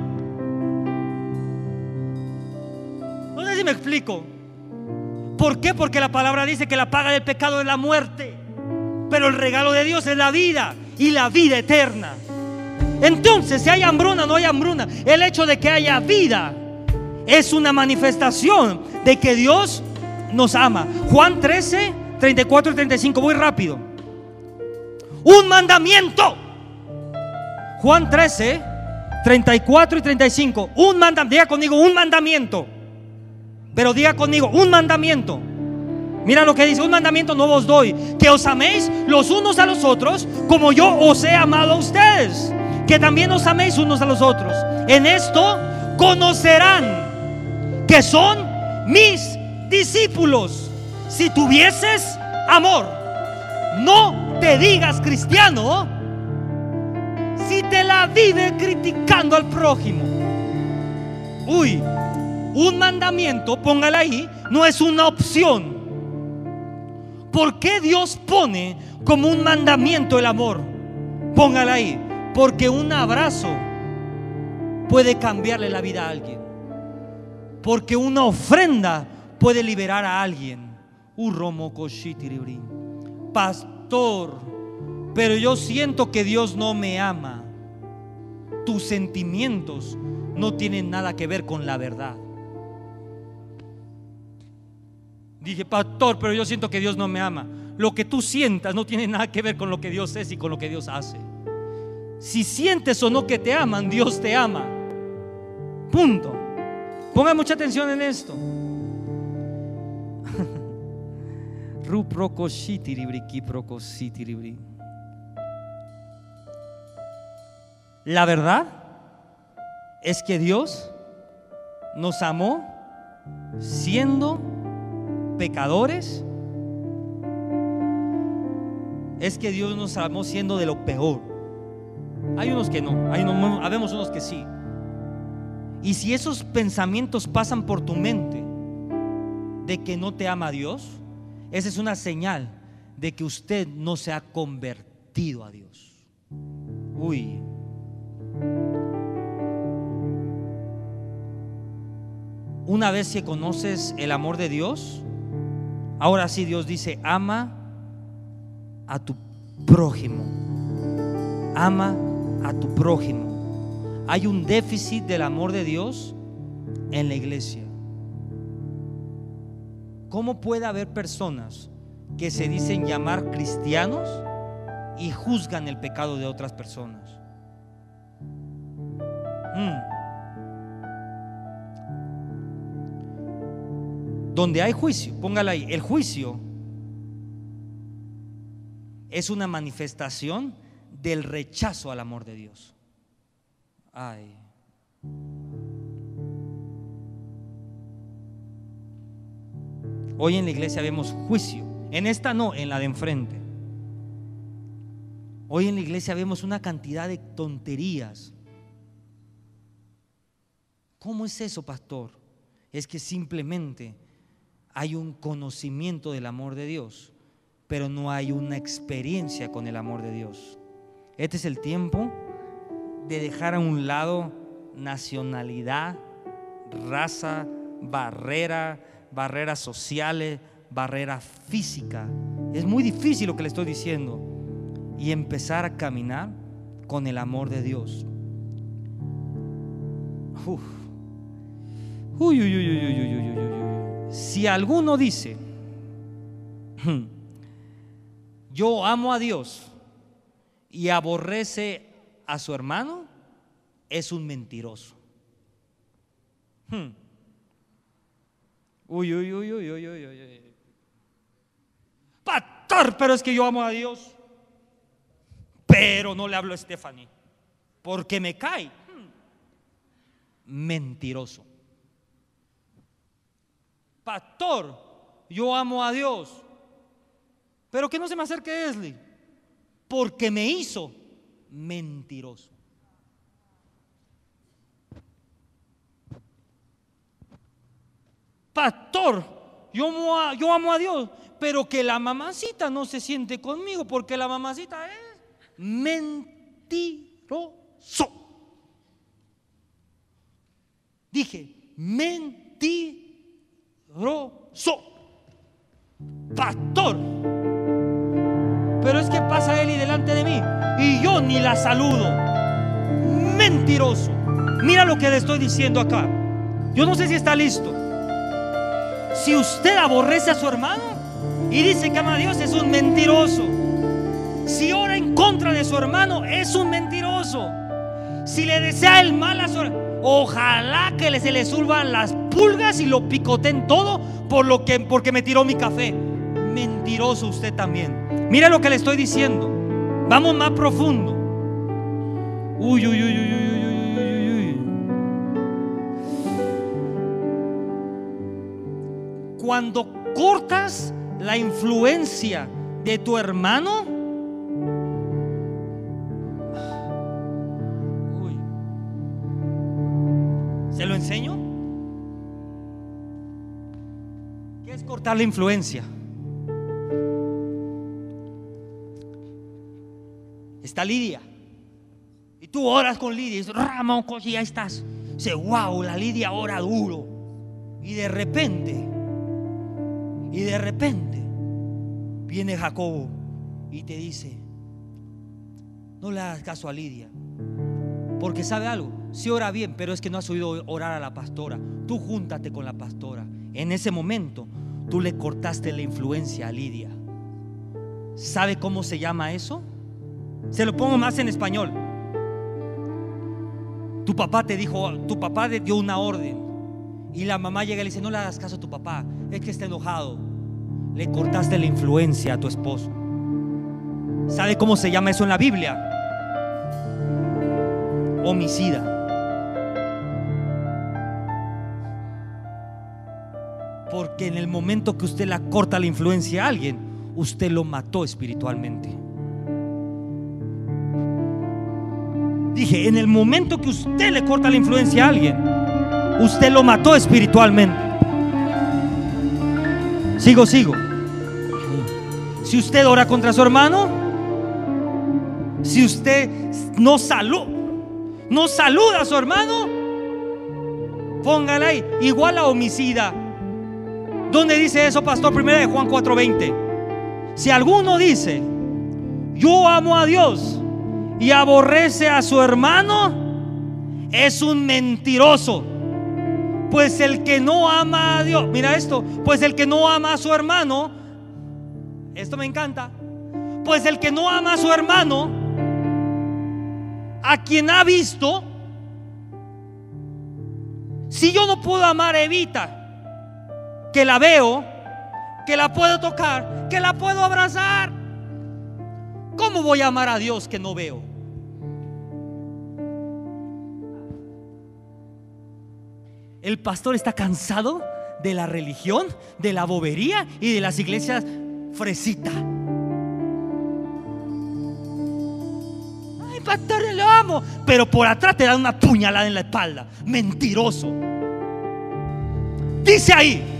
No si me explico. ¿Por qué? Porque la palabra dice que la paga del pecado es la muerte. Pero el regalo de Dios es la vida y la vida eterna. Entonces, si hay hambruna, no hay hambruna. El hecho de que haya vida es una manifestación de que Dios nos ama. Juan 13, 34 y 35. Voy rápido. Un mandamiento. Juan 13, 34 y 35. Un mandamiento. Diga conmigo, un mandamiento. Pero diga conmigo, un mandamiento. Mira lo que dice, un mandamiento no os doy, que os améis los unos a los otros como yo os he amado a ustedes, que también os améis unos a los otros. En esto conocerán que son mis discípulos si tuvieses amor. No te digas cristiano si te la vive criticando al prójimo. Uy, un mandamiento, póngala ahí, no es una opción. ¿Por qué Dios pone como un mandamiento el amor? Póngala ahí. Porque un abrazo puede cambiarle la vida a alguien. Porque una ofrenda puede liberar a alguien. Pastor, pero yo siento que Dios no me ama. Tus sentimientos no tienen nada que ver con la verdad. Dije, pastor, pero yo siento que Dios no me ama. Lo que tú sientas no tiene nada que ver con lo que Dios es y con lo que Dios hace. Si sientes o no que te aman, Dios te ama. Punto. Ponga mucha atención en esto. [LAUGHS] La verdad es que Dios nos amó siendo pecadores. Es que Dios nos amó siendo de lo peor. Hay unos que no, hay unos, habemos unos que sí. Y si esos pensamientos pasan por tu mente de que no te ama Dios, esa es una señal de que usted no se ha convertido a Dios. Uy. Una vez que conoces el amor de Dios, ahora sí Dios dice, ama a tu prójimo. Ama a tu prójimo. Hay un déficit del amor de Dios en la iglesia. ¿Cómo puede haber personas que se dicen llamar cristianos y juzgan el pecado de otras personas? Mm. Donde hay juicio, póngala ahí, el juicio es una manifestación del rechazo al amor de Dios. Ay. Hoy en la iglesia vemos juicio. En esta no, en la de enfrente. Hoy en la iglesia vemos una cantidad de tonterías. ¿Cómo es eso, pastor? Es que simplemente hay un conocimiento del amor de Dios, pero no hay una experiencia con el amor de Dios. Este es el tiempo de dejar a un lado nacionalidad, raza, barrera, barreras sociales, barreras físicas. Es muy difícil lo que le estoy diciendo. Y empezar a caminar con el amor de Dios. Si alguno dice, yo amo a Dios y aborrece a su hermano, es un mentiroso. Hmm. Uy, uy, uy, uy, uy, uy, uy. Pastor, pero es que yo amo a Dios. Pero no le hablo a Stephanie. Porque me cae. Hmm. Mentiroso. Pastor, yo amo a Dios. Pero que no se me acerque Esli. Porque me hizo mentiroso. pastor, yo amo, a, yo amo a Dios, pero que la mamacita no se siente conmigo porque la mamacita es mentiroso. Dije, mentiroso. Pastor. Pero es que pasa Eli delante de mí y yo ni la saludo. Mentiroso. Mira lo que le estoy diciendo acá. Yo no sé si está listo. Si usted aborrece a su hermano y dice que ama a Dios, es un mentiroso. Si ora en contra de su hermano, es un mentiroso. Si le desea el mal a su hermano, ojalá que se le suban las pulgas y lo picoten todo por lo que, porque me tiró mi café. Mentiroso usted también. Mira lo que le estoy diciendo. Vamos más profundo. Uy, uy, uy, uy, uy. cuando cortas la influencia de tu hermano, ¿se lo enseño? ¿Qué es cortar la influencia? Está Lidia. Y tú oras con Lidia y dices, Ramón, ya estás. Dice, wow, la Lidia ora duro. Y de repente y de repente viene Jacobo y te dice, no le hagas caso a Lidia, porque sabe algo, sí ora bien, pero es que no has oído orar a la pastora. Tú júntate con la pastora. En ese momento, tú le cortaste la influencia a Lidia. ¿Sabe cómo se llama eso? Se lo pongo más en español. Tu papá te dijo, tu papá te dio una orden. Y la mamá llega y le dice, no le hagas caso a tu papá, es que está enojado. Le cortaste la influencia a tu esposo. ¿Sabe cómo se llama eso en la Biblia? Homicida. Porque en el momento que usted la corta la influencia a alguien, usted lo mató espiritualmente. Dije, en el momento que usted le corta la influencia a alguien, usted lo mató espiritualmente. Sigo, sigo. Si usted ora contra su hermano, si usted no no saluda a su hermano, póngale ahí, igual a homicida. ¿Dónde dice eso, pastor? Primero de Juan 4:20. Si alguno dice, yo amo a Dios y aborrece a su hermano, es un mentiroso. Pues el que no ama a Dios, mira esto, pues el que no ama a su hermano, esto me encanta, pues el que no ama a su hermano, a quien ha visto, si yo no puedo amar a Evita, que la veo, que la puedo tocar, que la puedo abrazar, ¿cómo voy a amar a Dios que no veo? El pastor está cansado de la religión, de la bobería y de las iglesias fresita. Ay, pastor, lo amo. Pero por atrás te da una puñalada en la espalda. Mentiroso. Dice ahí,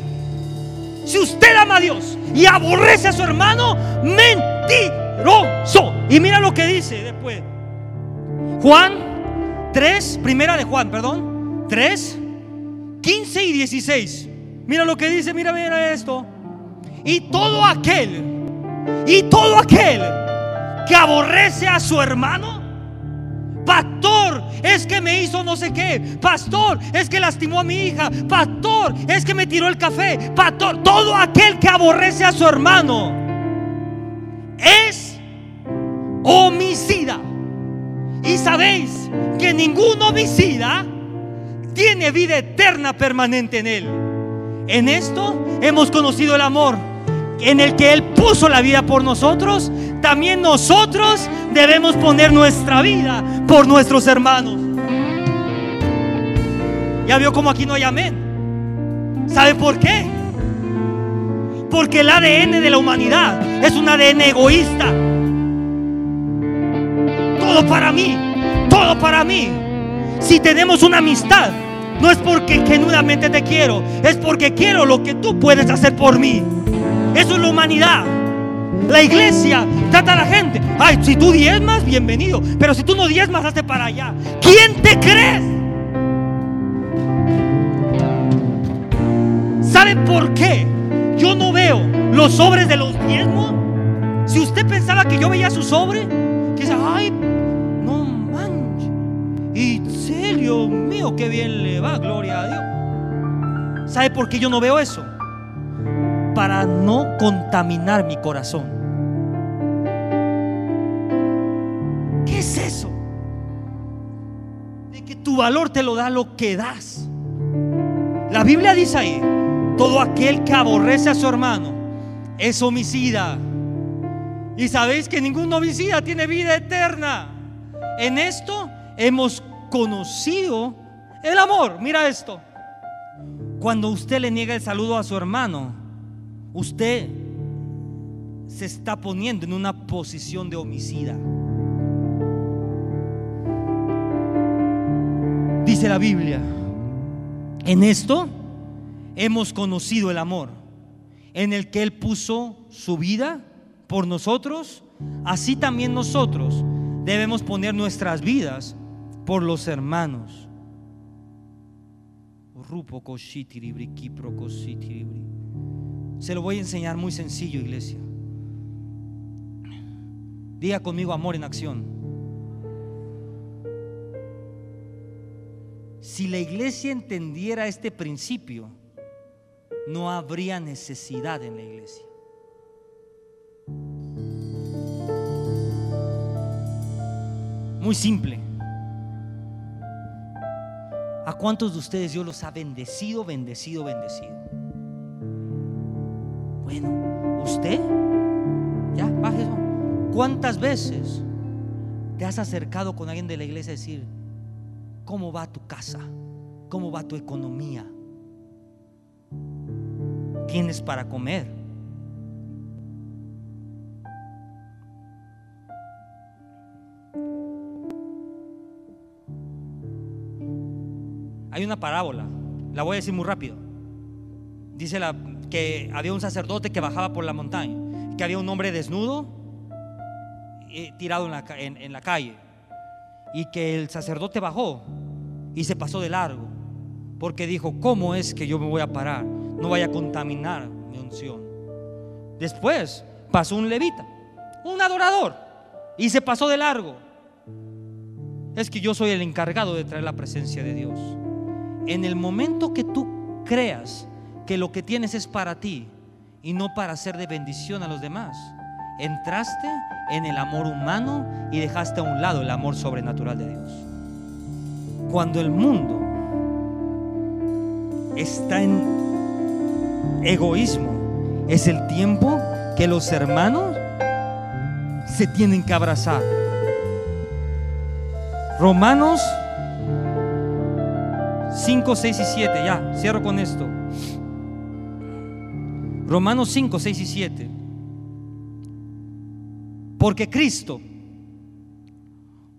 si usted ama a Dios y aborrece a su hermano, mentiroso. Y mira lo que dice después. Juan 3, primera de Juan, perdón. 3, 15 y 16. Mira lo que dice, mira, mira esto. Y todo aquel, y todo aquel que aborrece a su hermano, es que me hizo no sé qué, pastor, es que lastimó a mi hija, pastor, es que me tiró el café, pastor, todo aquel que aborrece a su hermano es homicida. Y sabéis que ningún homicida tiene vida eterna permanente en Él. En esto hemos conocido el amor en el que Él puso la vida por nosotros. También nosotros debemos poner nuestra vida por nuestros hermanos. Ya vio como aquí no hay amén. ¿Sabe por qué? Porque el ADN de la humanidad es un ADN egoísta. Todo para mí, todo para mí. Si tenemos una amistad, no es porque genuinamente te quiero, es porque quiero lo que tú puedes hacer por mí. Eso es la humanidad. La iglesia trata a la gente. Ay, si tú diezmas, bienvenido. Pero si tú no diezmas, hazte para allá. ¿Quién te crees? ¿Sabe por qué yo no veo los sobres de los diezmos? Si usted pensaba que yo veía su sobre, que dice, ay, no manches. Y serio mío, qué bien le va, gloria a Dios. ¿Sabe por qué yo no veo eso? Para no contaminar mi corazón. ¿Qué es eso? De que tu valor te lo da lo que das. La Biblia dice ahí, todo aquel que aborrece a su hermano es homicida. Y sabéis que ningún homicida tiene vida eterna. En esto hemos conocido el amor. Mira esto. Cuando usted le niega el saludo a su hermano, usted se está poniendo en una posición de homicida. Dice la Biblia, en esto hemos conocido el amor, en el que Él puso su vida por nosotros, así también nosotros debemos poner nuestras vidas por los hermanos. Se lo voy a enseñar muy sencillo, iglesia. Diga conmigo amor en acción. Si la iglesia entendiera este principio, no habría necesidad en la iglesia. Muy simple. ¿A cuántos de ustedes Dios los ha bendecido, bendecido, bendecido? Bueno, ¿usted? Ya, baje eso. ¿Cuántas veces te has acercado con alguien de la iglesia a decir, ¿cómo va tu casa? ¿Cómo va tu economía? ¿Tienes para comer? Hay una parábola, la voy a decir muy rápido. Dice la, que había un sacerdote que bajaba por la montaña, que había un hombre desnudo eh, tirado en la, en la calle y que el sacerdote bajó y se pasó de largo porque dijo, ¿cómo es que yo me voy a parar? No vaya a contaminar mi unción. Después pasó un levita, un adorador, y se pasó de largo. Es que yo soy el encargado de traer la presencia de Dios. En el momento que tú creas que lo que tienes es para ti y no para ser de bendición a los demás, entraste en el amor humano y dejaste a un lado el amor sobrenatural de Dios. Cuando el mundo está en egoísmo, es el tiempo que los hermanos se tienen que abrazar. Romanos 5, 6 y 7, ya, cierro con esto. Romanos 5, 6 y 7. Porque Cristo,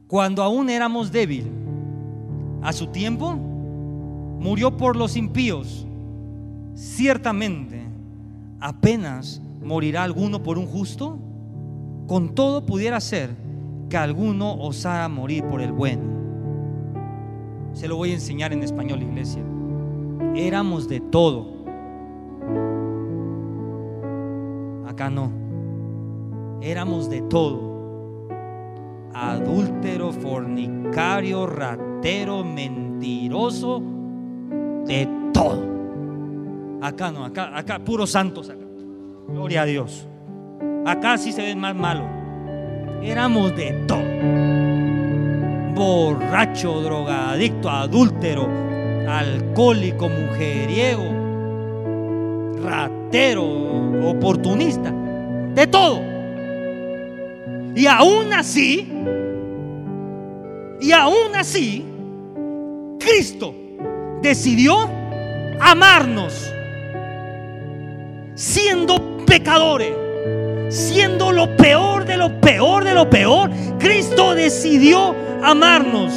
cuando aún éramos débiles, a su tiempo, murió por los impíos. Ciertamente, apenas morirá alguno por un justo, con todo pudiera ser que alguno osara morir por el bueno. Se lo voy a enseñar en español, iglesia. Éramos de todo. Acá no éramos de todo. Adúltero, fornicario, ratero, mentiroso, de todo. Acá no, acá, acá, puros santos acá. Gloria a Dios. Acá sí se ven más malos. Éramos de todo. Borracho, drogadicto, adúltero, alcohólico, mujeriego, ratero, oportunista, de todo. Y aún así, y aún así, Cristo decidió amarnos siendo pecadores, siendo lo peor de lo peor de lo peor. Cristo decidió amarnos.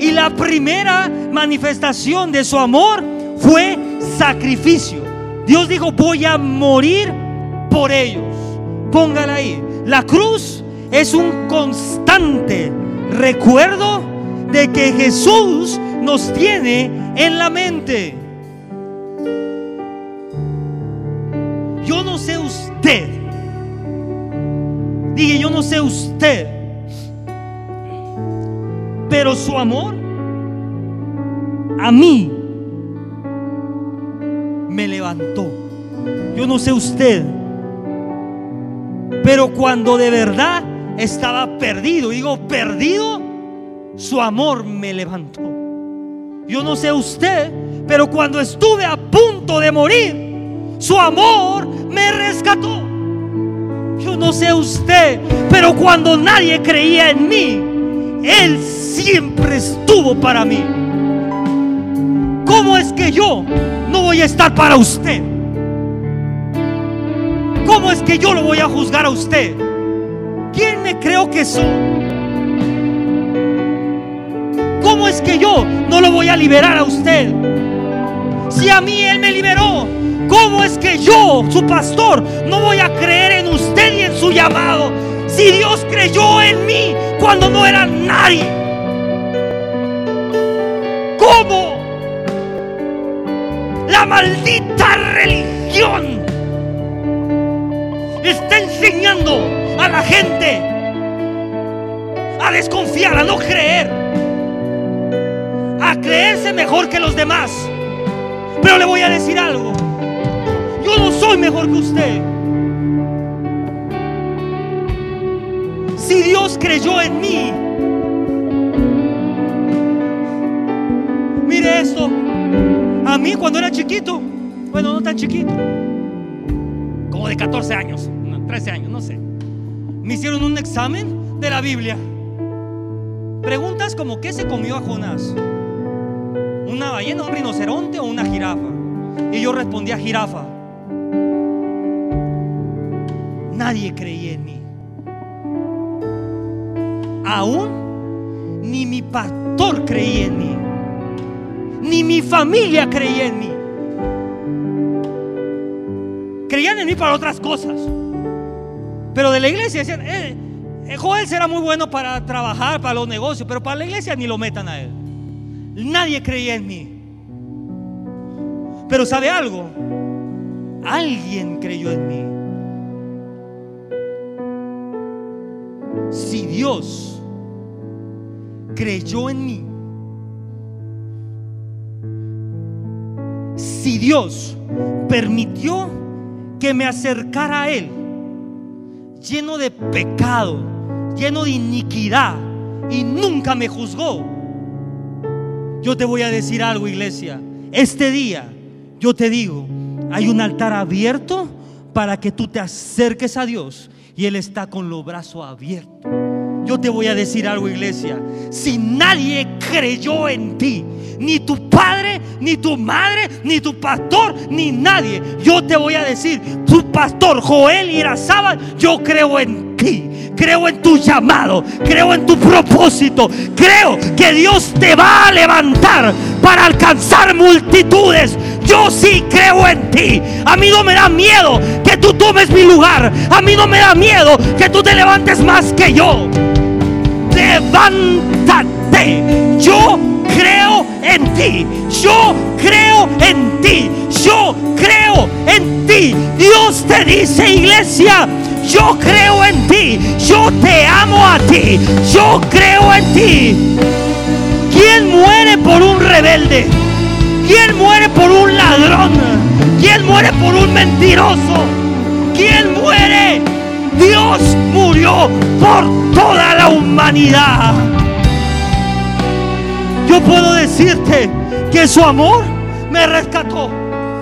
Y la primera manifestación de su amor fue sacrificio. Dios dijo, voy a morir por ellos. Póngala ahí. La cruz es un constante recuerdo de que Jesús nos tiene en la mente. Yo no sé usted. Dije, yo no sé usted. Pero su amor a mí me levantó. Yo no sé usted. Pero cuando de verdad estaba perdido. Digo, perdido, su amor me levantó. Yo no sé usted, pero cuando estuve a punto de morir, su amor me rescató. Yo no sé usted, pero cuando nadie creía en mí, Él siempre estuvo para mí. ¿Cómo es que yo no voy a estar para usted? ¿Cómo es que yo lo voy a juzgar a usted? ¿Quién me creo que soy? ¿Cómo es que yo no lo voy a liberar a usted? Si a mí Él me liberó, ¿cómo es que yo, su pastor, no voy a creer en usted y en su llamado? Si Dios creyó en mí cuando no era nadie. ¿Cómo? La maldita religión está enseñando a la gente a desconfiar, a no creer, a creerse mejor que los demás. Pero le voy a decir algo. Yo no soy mejor que usted. Si Dios creyó en mí, mire esto. A mí cuando era chiquito, bueno, no tan chiquito, como de 14 años, 13 años, no sé, me hicieron un examen de la Biblia. Preguntas como ¿qué se comió a Jonás? ¿Una ballena, un rinoceronte o una jirafa? Y yo respondía jirafa. Nadie creía en mí. Aún ni mi pastor creía en mí. Ni mi familia creía en mí. Creían en mí para otras cosas. Pero de la iglesia decían, eh, eh, Joel será muy bueno para trabajar, para los negocios, pero para la iglesia ni lo metan a él. Nadie creía en mí. Pero ¿sabe algo? Alguien creyó en mí. Si Dios creyó en mí, si Dios permitió que me acercara a Él, lleno de pecado, lleno de iniquidad, y nunca me juzgó. Yo te voy a decir algo, iglesia. Este día, yo te digo, hay un altar abierto para que tú te acerques a Dios y Él está con los brazos abiertos. Yo te voy a decir algo, iglesia. Si nadie creyó en ti, ni tu padre, ni tu madre, ni tu pastor, ni nadie, yo te voy a decir, tu pastor Joel Irazábal, yo creo en ti. Creo en tu llamado, creo en tu propósito, creo que Dios te va a levantar para alcanzar multitudes. Yo sí creo en ti. A mí no me da miedo que tú tomes mi lugar. A mí no me da miedo que tú te levantes más que yo. Levántate. Yo creo en ti. Yo creo en ti. Yo creo en ti. Dios te dice, iglesia, yo creo en ti. Yo te amo a ti. Yo creo en ti. ¿Quién muere por un rebelde? ¿Quién muere por un ladrón? ¿Quién muere por un mentiroso? ¿Quién muere? Dios murió por toda la humanidad. Yo puedo decirte que su amor me rescató.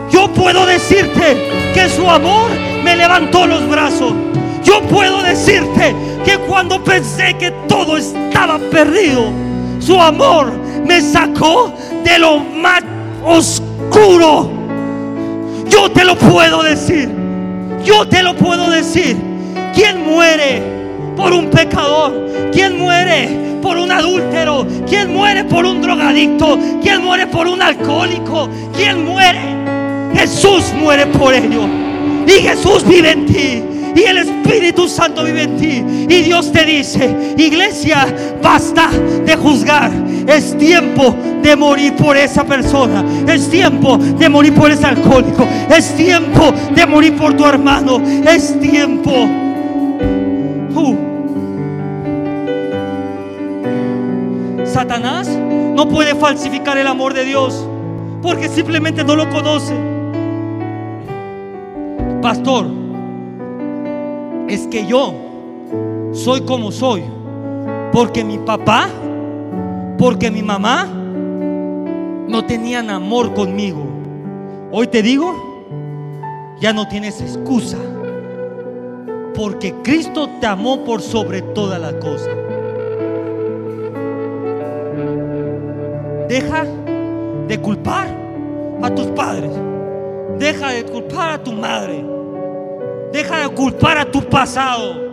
Yo puedo decirte que su amor me levantó los brazos. Yo puedo decirte que cuando pensé que todo estaba perdido, su amor me sacó de lo más oscuro. Yo te lo puedo decir. Yo te lo puedo decir. ¿Quién muere por un pecador? ¿Quién muere por un adúltero? ¿Quién muere por un drogadicto? ¿Quién muere por un alcohólico? ¿Quién muere? Jesús muere por ello. Y Jesús vive en ti. Y el Espíritu Santo vive en ti. Y Dios te dice, iglesia, basta de juzgar. Es tiempo de morir por esa persona. Es tiempo de morir por ese alcohólico. Es tiempo de morir por tu hermano. Es tiempo. Satanás no puede falsificar el amor de Dios porque simplemente no lo conoce. Pastor, es que yo soy como soy porque mi papá, porque mi mamá no tenían amor conmigo. Hoy te digo, ya no tienes excusa porque Cristo te amó por sobre todas las cosas. Deja de culpar a tus padres. Deja de culpar a tu madre. Deja de culpar a tu pasado.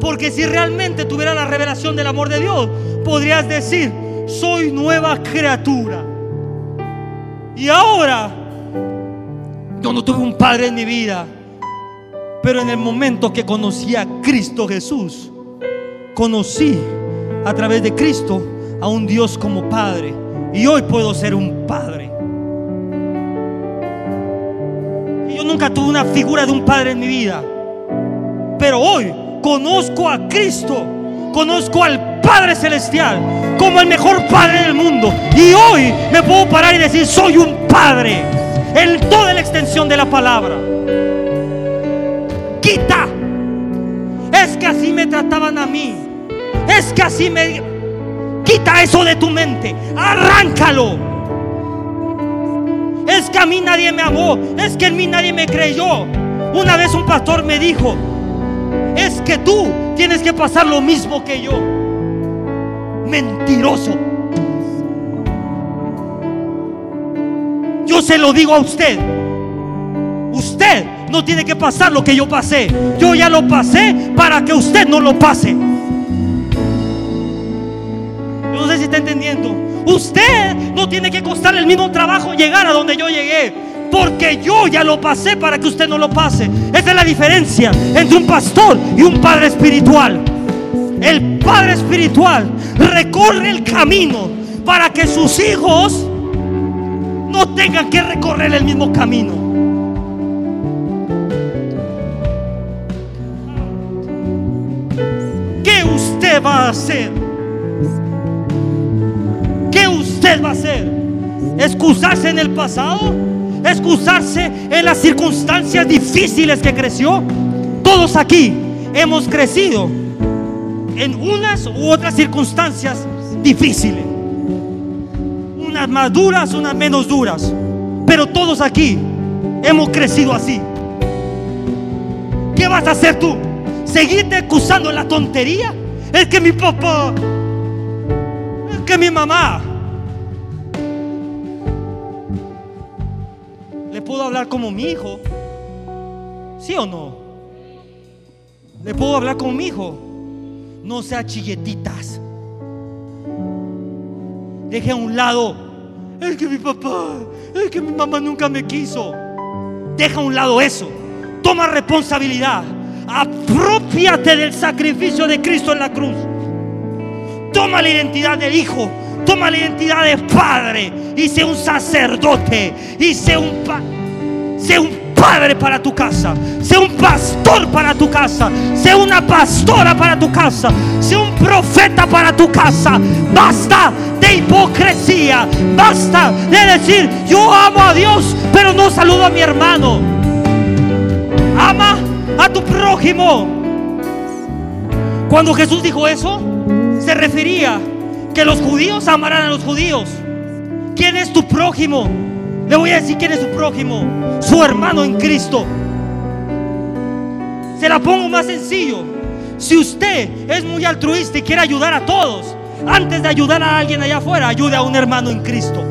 Porque si realmente tuvieras la revelación del amor de Dios, podrías decir, soy nueva criatura. Y ahora, yo no tuve un padre en mi vida, pero en el momento que conocí a Cristo Jesús, conocí a través de Cristo a un Dios como Padre. Y hoy puedo ser un Padre. Nunca tuve una figura de un Padre en mi vida. Pero hoy conozco a Cristo. Conozco al Padre Celestial como el mejor Padre del mundo. Y hoy me puedo parar y decir, soy un Padre en toda la extensión de la palabra. Quita. Es que así me trataban a mí. Es que así me... Quita eso de tu mente. Arráncalo. Es que a mí nadie me amó. Es que en mí nadie me creyó. Una vez un pastor me dijo, es que tú tienes que pasar lo mismo que yo. Mentiroso. Yo se lo digo a usted. Usted no tiene que pasar lo que yo pasé. Yo ya lo pasé para que usted no lo pase. no sé si está entendiendo. Usted no tiene que costar el mismo trabajo llegar a donde yo llegué. Porque yo ya lo pasé para que usted no lo pase. Esa es la diferencia entre un pastor y un padre espiritual. El padre espiritual recorre el camino para que sus hijos no tengan que recorrer el mismo camino. ¿Qué usted va a hacer? Va a hacer? ¿Excusarse en el pasado? excusarse en las circunstancias difíciles que creció. Todos aquí hemos crecido en unas u otras circunstancias difíciles. Unas más duras, unas menos duras. Pero todos aquí hemos crecido así. ¿Qué vas a hacer tú? ¿Seguirte acusando la tontería? Es que mi papá, es que mi mamá, puedo hablar como mi hijo? ¿Sí o no? ¿Le puedo hablar como mi hijo? No sea chilletitas. Deje a un lado. Es que mi papá, es que mi mamá nunca me quiso. Deja a un lado eso. Toma responsabilidad. Apropiate del sacrificio de Cristo en la cruz. Toma la identidad del hijo. Toma la identidad de padre. Y sé un sacerdote. Y sé un padre Sé un padre para tu casa. Sé un pastor para tu casa. Sé una pastora para tu casa. Sé un profeta para tu casa. Basta de hipocresía. Basta de decir, yo amo a Dios, pero no saludo a mi hermano. Ama a tu prójimo. Cuando Jesús dijo eso, se refería que los judíos amarán a los judíos. ¿Quién es tu prójimo? Le voy a decir quién es su prójimo, su hermano en Cristo. Se la pongo más sencillo. Si usted es muy altruista y quiere ayudar a todos, antes de ayudar a alguien allá afuera, ayude a un hermano en Cristo.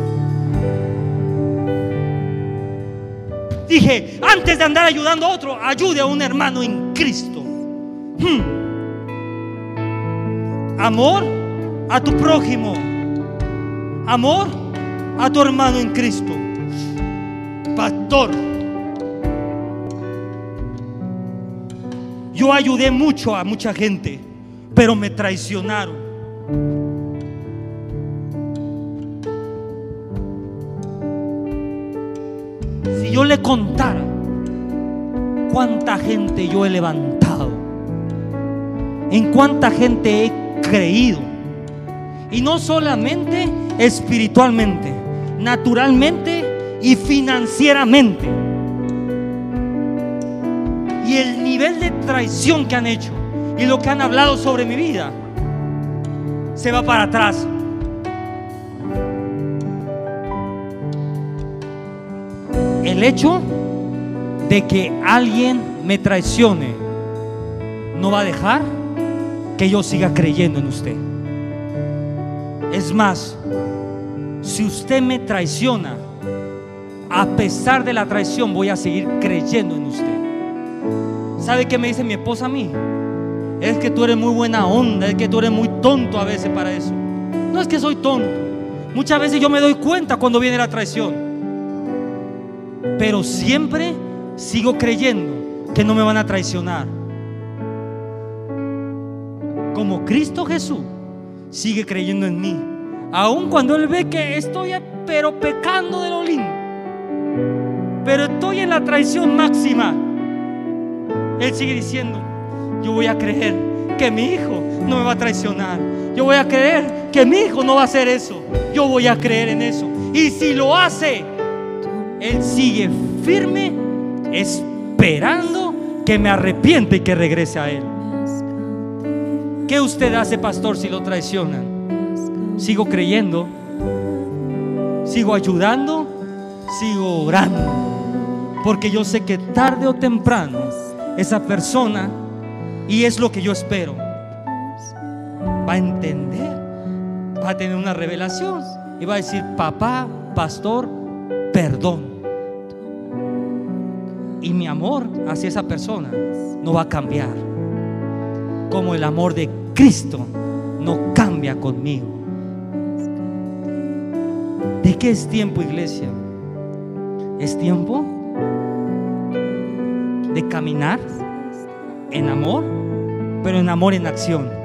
Dije, antes de andar ayudando a otro, ayude a un hermano en Cristo. Hmm. Amor a tu prójimo. Amor a tu hermano en Cristo pastor. Yo ayudé mucho a mucha gente, pero me traicionaron. Si yo le contara cuánta gente yo he levantado, en cuánta gente he creído, y no solamente espiritualmente, naturalmente y financieramente. Y el nivel de traición que han hecho y lo que han hablado sobre mi vida se va para atrás. El hecho de que alguien me traicione no va a dejar que yo siga creyendo en usted. Es más, si usted me traiciona, a pesar de la traición, voy a seguir creyendo en usted. ¿Sabe qué me dice mi esposa a mí? Es que tú eres muy buena onda, es que tú eres muy tonto a veces para eso. No es que soy tonto. Muchas veces yo me doy cuenta cuando viene la traición. Pero siempre sigo creyendo que no me van a traicionar. Como Cristo Jesús sigue creyendo en mí. Aun cuando Él ve que estoy pero pecando de lo lindo pero estoy en la traición máxima. Él sigue diciendo, yo voy a creer que mi hijo no me va a traicionar. Yo voy a creer que mi hijo no va a hacer eso. Yo voy a creer en eso. Y si lo hace, Él sigue firme, esperando que me arrepiente y que regrese a Él. ¿Qué usted hace, pastor, si lo traicionan? Sigo creyendo, sigo ayudando, sigo orando. Porque yo sé que tarde o temprano esa persona, y es lo que yo espero, va a entender, va a tener una revelación y va a decir, papá, pastor, perdón. Y mi amor hacia esa persona no va a cambiar. Como el amor de Cristo no cambia conmigo. ¿De qué es tiempo, iglesia? Es tiempo de caminar en amor, pero en amor en acción.